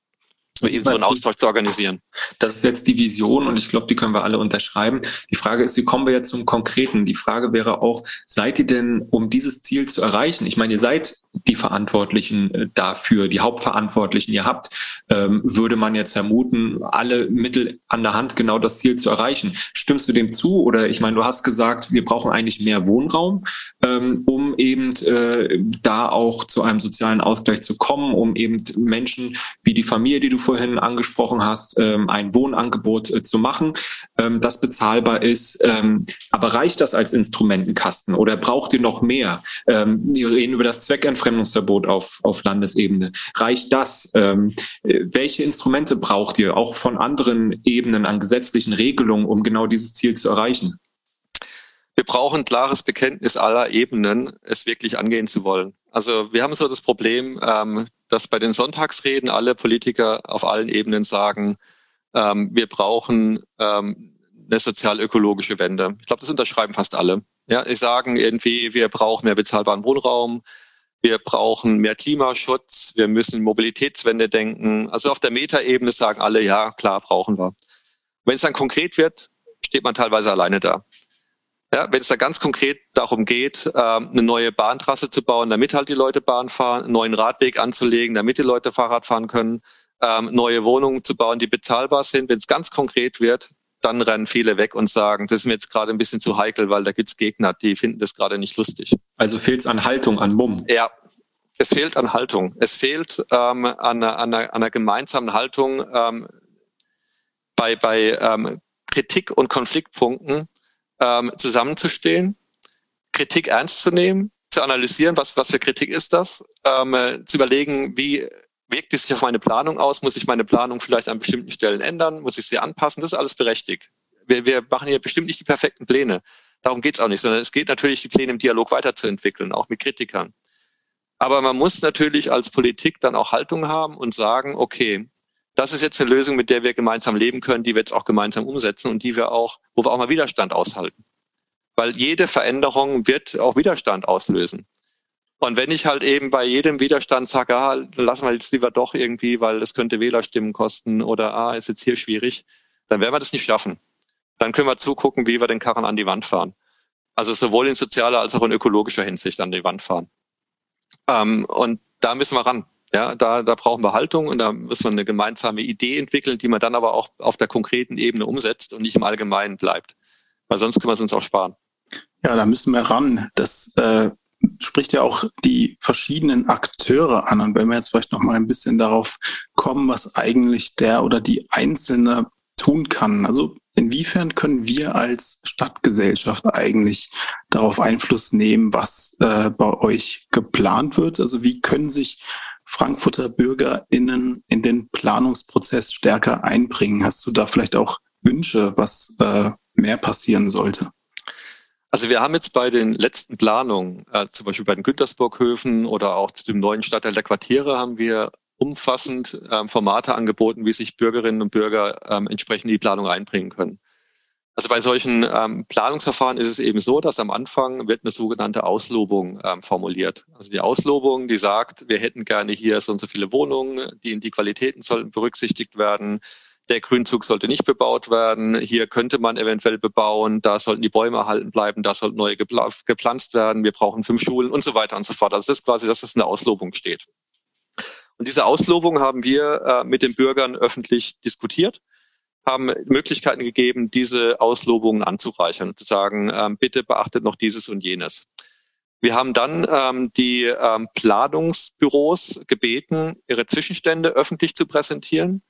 so einen Austausch zu organisieren. Das ist jetzt die Vision und ich glaube, die können wir alle unterschreiben. Die Frage ist, wie kommen wir jetzt zum Konkreten? Die Frage wäre auch, seid ihr denn, um dieses Ziel zu erreichen? Ich meine, ihr seid die Verantwortlichen äh, dafür, die Hauptverantwortlichen ihr habt, ähm, würde man jetzt vermuten, alle Mittel an der Hand, genau das Ziel zu erreichen. Stimmst du dem zu? Oder ich meine, du hast gesagt, wir brauchen eigentlich mehr Wohnraum, ähm, um eben äh, da auch zu einem sozialen Ausgleich zu kommen, um eben Menschen wie die Familie, die du vorhin angesprochen hast, ähm, ein Wohnangebot äh, zu machen, ähm, das bezahlbar ist. Ähm, aber reicht das als Instrumentenkasten oder braucht ihr noch mehr? Wir reden über das Zweckentfremdungsverbot auf, auf Landesebene. Reicht das? Äh, welche Instrumente braucht ihr auch von anderen Ebenen an gesetzlichen Regelungen, um genau dieses Ziel zu erreichen? Wir brauchen klares Bekenntnis aller Ebenen, es wirklich angehen zu wollen. Also wir haben so das Problem, ähm, dass bei den Sonntagsreden alle Politiker auf allen Ebenen sagen, ähm, wir brauchen ähm, eine sozial-ökologische Wende. Ich glaube, das unterschreiben fast alle. Ja, die sagen irgendwie, wir brauchen mehr bezahlbaren Wohnraum, wir brauchen mehr Klimaschutz, wir müssen Mobilitätswende denken. Also auf der Metaebene sagen alle, ja, klar, brauchen wir. Wenn es dann konkret wird, steht man teilweise alleine da. Ja, wenn es da ganz konkret darum geht, ähm, eine neue Bahntrasse zu bauen, damit halt die Leute Bahn fahren, einen neuen Radweg anzulegen, damit die Leute Fahrrad fahren können, ähm, neue Wohnungen zu bauen, die bezahlbar sind. Wenn es ganz konkret wird, dann rennen viele weg und sagen, das ist mir jetzt gerade ein bisschen zu heikel, weil da gibt's Gegner, die finden das gerade nicht lustig. Also fehlt es an Haltung, an Mumm. Ja, es fehlt an Haltung. Es fehlt ähm, an, einer, an, einer, an einer gemeinsamen Haltung ähm, bei, bei ähm, Kritik und Konfliktpunkten ähm, zusammenzustehen, Kritik ernst zu nehmen, zu analysieren, was, was für Kritik ist das, ähm, zu überlegen, wie, wirkt es sich auf meine Planung aus? Muss ich meine Planung vielleicht an bestimmten Stellen ändern? Muss ich sie anpassen? Das ist alles berechtigt. Wir, wir machen hier bestimmt nicht die perfekten Pläne. Darum geht es auch nicht, sondern es geht natürlich, die Pläne im Dialog weiterzuentwickeln, auch mit Kritikern. Aber man muss natürlich als Politik dann auch Haltung haben und sagen, okay, das ist jetzt eine Lösung, mit der wir gemeinsam leben können, die wir jetzt auch gemeinsam umsetzen und die wir auch, wo wir auch mal Widerstand aushalten. Weil jede Veränderung wird auch Widerstand auslösen. Und wenn ich halt eben bei jedem Widerstand sage, ah, lassen wir jetzt lieber doch irgendwie, weil das könnte Wählerstimmen kosten oder ah, ist jetzt hier schwierig, dann werden wir das nicht schaffen. Dann können wir zugucken, wie wir den Karren an die Wand fahren. Also sowohl in sozialer als auch in ökologischer Hinsicht an die Wand fahren. Ähm, und da müssen wir ran. Ja, da, da brauchen wir Haltung und da müssen wir eine gemeinsame Idee entwickeln, die man dann aber auch auf der konkreten Ebene umsetzt und nicht im Allgemeinen bleibt. Weil sonst können wir es uns auch sparen. Ja, da müssen wir ran. Das äh, spricht ja auch die verschiedenen Akteure an. Und wenn wir jetzt vielleicht noch mal ein bisschen darauf kommen, was eigentlich der oder die Einzelne tun kann. Also inwiefern können wir als Stadtgesellschaft eigentlich darauf Einfluss nehmen, was äh, bei euch geplant wird? Also wie können sich Frankfurter BürgerInnen in den Planungsprozess stärker einbringen? Hast du da vielleicht auch Wünsche, was äh, mehr passieren sollte? Also wir haben jetzt bei den letzten Planungen, äh, zum Beispiel bei den Güntersburghöfen oder auch zu dem neuen Stadtteil der Quartiere, haben wir umfassend ähm, Formate angeboten, wie sich Bürgerinnen und Bürger ähm, entsprechend in die Planung einbringen können. Also bei solchen ähm, Planungsverfahren ist es eben so, dass am Anfang wird eine sogenannte Auslobung ähm, formuliert. Also die Auslobung, die sagt, wir hätten gerne hier so und so viele Wohnungen, die in die Qualitäten sollten berücksichtigt werden der Grünzug sollte nicht bebaut werden, hier könnte man eventuell bebauen, da sollten die Bäume erhalten bleiben, da sollten neue gepflanzt werden, wir brauchen fünf Schulen und so weiter und so fort. Also das ist quasi, dass es in der Auslobung steht. Und diese Auslobung haben wir äh, mit den Bürgern öffentlich diskutiert, haben Möglichkeiten gegeben, diese Auslobungen anzureichern und zu sagen, ähm, bitte beachtet noch dieses und jenes. Wir haben dann ähm, die ähm, Planungsbüros gebeten, ihre Zwischenstände öffentlich zu präsentieren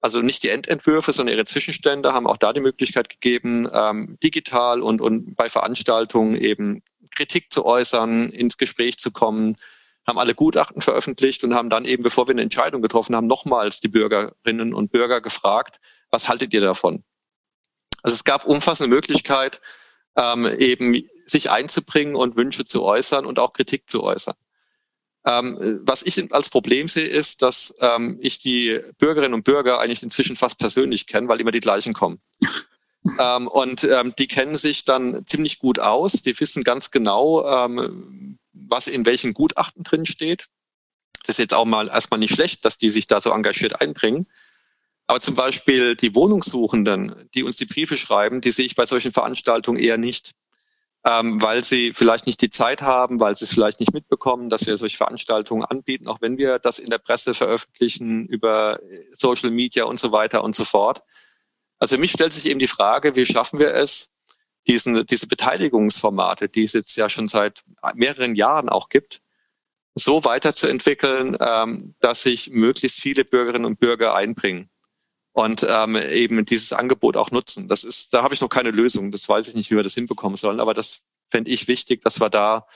also nicht die Endentwürfe, sondern ihre Zwischenstände haben auch da die Möglichkeit gegeben, ähm, digital und, und bei Veranstaltungen eben Kritik zu äußern, ins Gespräch zu kommen, haben alle Gutachten veröffentlicht und haben dann eben, bevor wir eine Entscheidung getroffen haben, nochmals die Bürgerinnen und Bürger gefragt, was haltet ihr davon? Also es gab umfassende Möglichkeit, ähm, eben sich einzubringen und Wünsche zu äußern und auch Kritik zu äußern. Ähm, was ich als Problem sehe, ist, dass ähm, ich die Bürgerinnen und Bürger eigentlich inzwischen fast persönlich kenne, weil immer die gleichen kommen. *laughs* ähm, und ähm, die kennen sich dann ziemlich gut aus. Die wissen ganz genau, ähm, was in welchen Gutachten drin steht. Das ist jetzt auch mal erstmal nicht schlecht, dass die sich da so engagiert einbringen. Aber zum Beispiel die Wohnungssuchenden, die uns die Briefe schreiben, die sehe ich bei solchen Veranstaltungen eher nicht ähm, weil sie vielleicht nicht die Zeit haben, weil sie es vielleicht nicht mitbekommen, dass wir solche Veranstaltungen anbieten, auch wenn wir das in der Presse veröffentlichen über Social Media und so weiter und so fort. Also für mich stellt sich eben die Frage, wie schaffen wir es, diesen, diese Beteiligungsformate, die es jetzt ja schon seit mehreren Jahren auch gibt, so weiterzuentwickeln, ähm, dass sich möglichst viele Bürgerinnen und Bürger einbringen und ähm, eben dieses Angebot auch nutzen. Das ist, da habe ich noch keine Lösung. Das weiß ich nicht, wie wir das hinbekommen sollen, aber das fände ich wichtig, dass wir da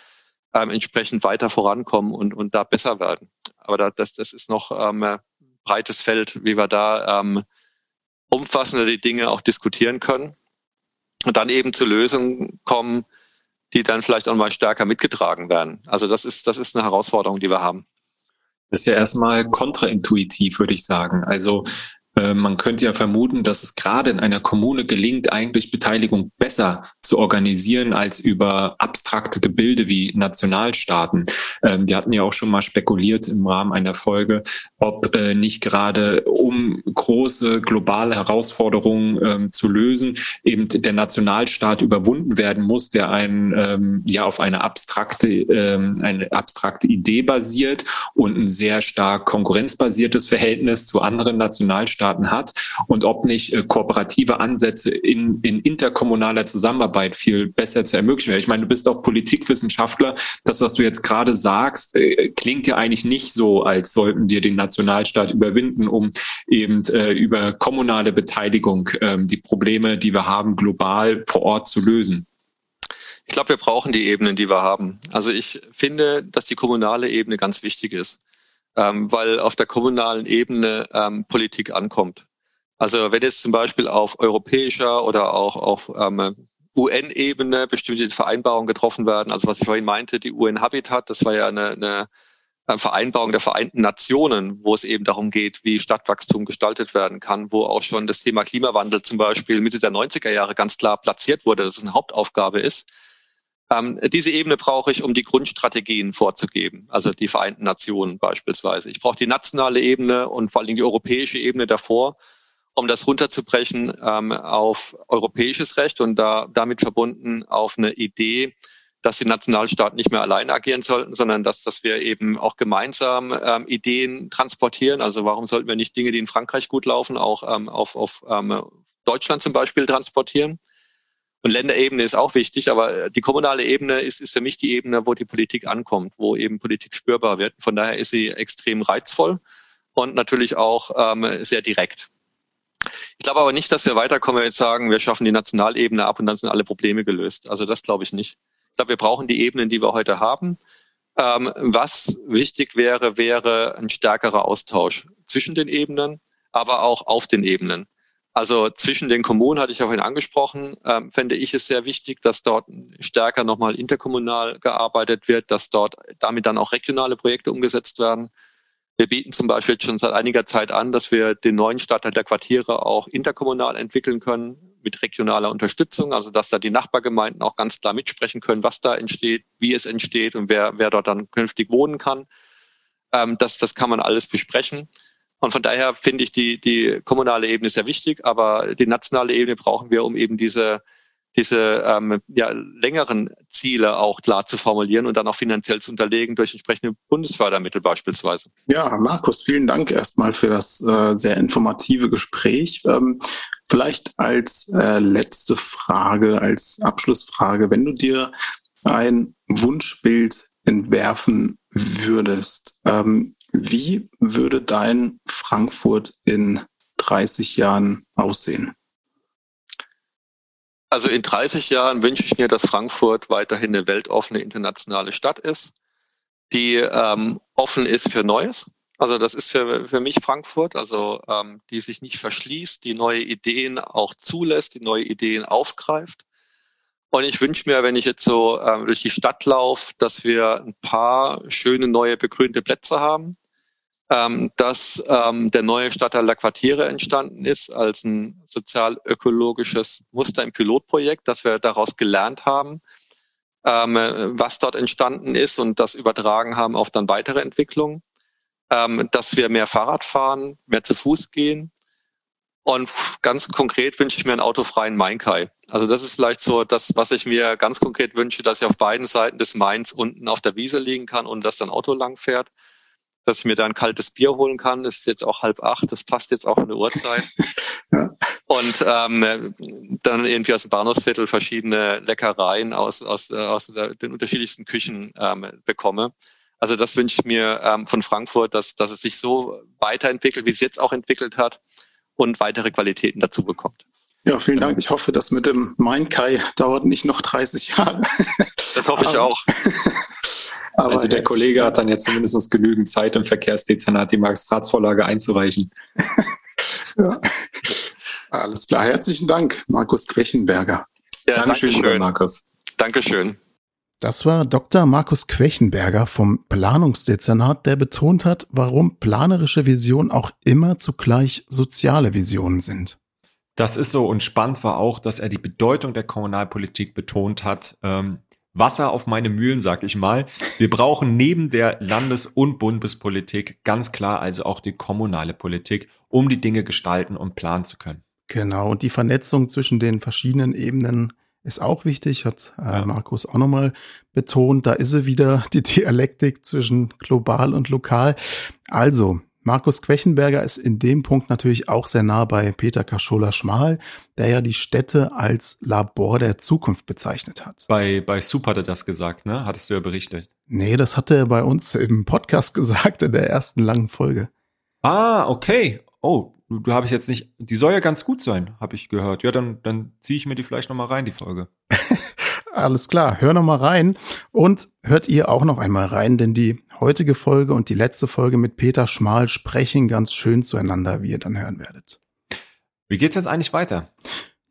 ähm, entsprechend weiter vorankommen und, und da besser werden. Aber da, das, das ist noch ähm, breites Feld, wie wir da ähm, umfassender die Dinge auch diskutieren können und dann eben zu Lösungen kommen, die dann vielleicht auch mal stärker mitgetragen werden. Also das ist, das ist eine Herausforderung, die wir haben. Das ist ja erstmal kontraintuitiv, würde ich sagen. Also man könnte ja vermuten, dass es gerade in einer Kommune gelingt, eigentlich Beteiligung besser zu organisieren als über abstrakte Gebilde wie Nationalstaaten. Ähm, wir hatten ja auch schon mal spekuliert im Rahmen einer Folge, ob äh, nicht gerade um große globale Herausforderungen ähm, zu lösen, eben der Nationalstaat überwunden werden muss, der ein, ähm, ja auf eine abstrakte, eine abstrakte Idee basiert und ein sehr stark konkurrenzbasiertes Verhältnis zu anderen Nationalstaaten Mitgliedstaaten hat und ob nicht äh, kooperative Ansätze in, in interkommunaler Zusammenarbeit viel besser zu ermöglichen wäre. Ich meine, du bist auch Politikwissenschaftler. Das, was du jetzt gerade sagst, äh, klingt ja eigentlich nicht so, als sollten wir den Nationalstaat überwinden, um eben äh, über kommunale Beteiligung ähm, die Probleme, die wir haben, global vor Ort zu lösen. Ich glaube, wir brauchen die Ebenen, die wir haben. Also ich finde, dass die kommunale Ebene ganz wichtig ist. Ähm, weil auf der kommunalen Ebene ähm, Politik ankommt. Also wenn jetzt zum Beispiel auf europäischer oder auch auf ähm, UN-Ebene bestimmte Vereinbarungen getroffen werden, also was ich vorhin meinte, die UN-Habitat, das war ja eine, eine Vereinbarung der Vereinten Nationen, wo es eben darum geht, wie Stadtwachstum gestaltet werden kann, wo auch schon das Thema Klimawandel zum Beispiel Mitte der 90er Jahre ganz klar platziert wurde, dass es eine Hauptaufgabe ist. Ähm, diese Ebene brauche ich, um die Grundstrategien vorzugeben, also die Vereinten Nationen beispielsweise. Ich brauche die nationale Ebene und vor allen Dingen die europäische Ebene davor, um das runterzubrechen ähm, auf europäisches Recht und da damit verbunden auf eine Idee, dass die Nationalstaaten nicht mehr alleine agieren sollten, sondern dass, dass wir eben auch gemeinsam ähm, Ideen transportieren. Also warum sollten wir nicht Dinge, die in Frankreich gut laufen, auch ähm, auf, auf ähm, Deutschland zum Beispiel transportieren? Und Länderebene ist auch wichtig, aber die kommunale Ebene ist, ist für mich die Ebene, wo die Politik ankommt, wo eben Politik spürbar wird. Von daher ist sie extrem reizvoll und natürlich auch ähm, sehr direkt. Ich glaube aber nicht, dass wir weiterkommen, wenn wir jetzt sagen, wir schaffen die Nationalebene ab und dann sind alle Probleme gelöst. Also das glaube ich nicht. Ich glaube, wir brauchen die Ebenen, die wir heute haben. Ähm, was wichtig wäre, wäre ein stärkerer Austausch zwischen den Ebenen, aber auch auf den Ebenen. Also zwischen den Kommunen hatte ich ja vorhin angesprochen, ähm, fände ich es sehr wichtig, dass dort stärker nochmal interkommunal gearbeitet wird, dass dort damit dann auch regionale Projekte umgesetzt werden. Wir bieten zum Beispiel schon seit einiger Zeit an, dass wir den neuen Stadtteil der Quartiere auch interkommunal entwickeln können mit regionaler Unterstützung, also dass da die Nachbargemeinden auch ganz klar mitsprechen können, was da entsteht, wie es entsteht und wer, wer dort dann künftig wohnen kann. Ähm, das, das kann man alles besprechen. Und von daher finde ich die, die kommunale Ebene sehr wichtig, aber die nationale Ebene brauchen wir, um eben diese diese ähm, ja, längeren Ziele auch klar zu formulieren und dann auch finanziell zu unterlegen durch entsprechende Bundesfördermittel beispielsweise. Ja, Markus, vielen Dank erstmal für das äh, sehr informative Gespräch. Ähm, vielleicht als äh, letzte Frage, als Abschlussfrage, wenn du dir ein Wunschbild entwerfen würdest, ähm, wie würde dein Frankfurt in 30 Jahren aussehen? Also in 30 Jahren wünsche ich mir, dass Frankfurt weiterhin eine weltoffene internationale Stadt ist, die ähm, offen ist für Neues. Also das ist für, für mich Frankfurt, also ähm, die sich nicht verschließt, die neue Ideen auch zulässt, die neue Ideen aufgreift. Und ich wünsche mir, wenn ich jetzt so ähm, durch die Stadt laufe, dass wir ein paar schöne neue begrünte Plätze haben, ähm, dass ähm, der neue Stadtteil der Quartiere entstanden ist als ein sozial-ökologisches Muster im Pilotprojekt, dass wir daraus gelernt haben, ähm, was dort entstanden ist und das übertragen haben auf dann weitere Entwicklungen, ähm, dass wir mehr Fahrrad fahren, mehr zu Fuß gehen. Und ganz konkret wünsche ich mir einen autofreien Mainkai. Also das ist vielleicht so das, was ich mir ganz konkret wünsche, dass ich auf beiden Seiten des Mains unten auf der Wiese liegen kann und dass dann Auto lang fährt dass ich mir da ein kaltes Bier holen kann. Es ist jetzt auch halb acht, das passt jetzt auch in der Uhrzeit. *laughs* ja. Und ähm, dann irgendwie aus dem Bahnhofsviertel verschiedene Leckereien aus, aus, aus den unterschiedlichsten Küchen ähm, bekomme. Also das wünsche ich mir ähm, von Frankfurt, dass, dass es sich so weiterentwickelt, wie es jetzt auch entwickelt hat und weitere Qualitäten dazu bekommt. Ja, vielen Dank. Ich hoffe, das mit dem Main Kai dauert nicht noch 30 Jahre. Das hoffe ich *laughs* auch. Aber also der Kollege hat dann jetzt zumindest genügend Zeit im Verkehrsdezernat die Magistratsvorlage einzureichen. ja. Alles klar. Herzlichen Dank, Markus Quechenberger. Ja, Dankeschön, Dankeschön. Markus. Dankeschön. Das war Dr. Markus Quechenberger vom Planungsdezernat, der betont hat, warum planerische Visionen auch immer zugleich soziale Visionen sind. Das ist so und spannend war auch, dass er die Bedeutung der Kommunalpolitik betont hat. Ähm, Wasser auf meine Mühlen, sag ich mal. Wir brauchen neben der Landes- und Bundespolitik ganz klar also auch die kommunale Politik, um die Dinge gestalten und planen zu können. Genau, und die Vernetzung zwischen den verschiedenen Ebenen ist auch wichtig, hat äh, ja. Markus auch nochmal betont. Da ist sie wieder, die Dialektik zwischen global und lokal. Also, Markus Quechenberger ist in dem Punkt natürlich auch sehr nah bei Peter Kaschola-Schmal, der ja die Städte als Labor der Zukunft bezeichnet hat. Bei, bei Soup hat er das gesagt, ne? Hattest du ja berichtet. Nee, das hat er bei uns im Podcast *laughs* gesagt, in der ersten langen Folge. Ah, okay. Oh, du habe ich jetzt nicht. Die soll ja ganz gut sein, habe ich gehört. Ja, dann, dann ziehe ich mir die vielleicht nochmal rein, die Folge. *laughs* Alles klar, hör noch mal rein und hört ihr auch noch einmal rein, denn die heutige Folge und die letzte Folge mit Peter Schmal sprechen ganz schön zueinander, wie ihr dann hören werdet. Wie geht's jetzt eigentlich weiter?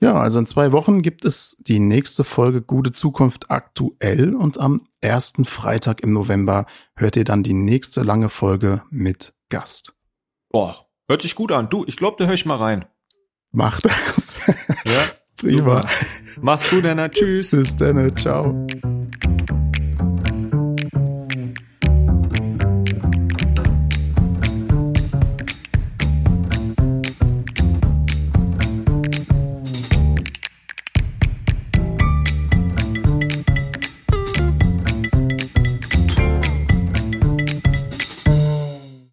Ja, also in zwei Wochen gibt es die nächste Folge Gute Zukunft aktuell und am ersten Freitag im November hört ihr dann die nächste lange Folge mit Gast. Boah, hört sich gut an. Du, ich glaube, da höre ich mal rein. Mach das. Ja. *laughs* Prima. Mach's gut, Anna. Tschüss. Bis dann. Ciao.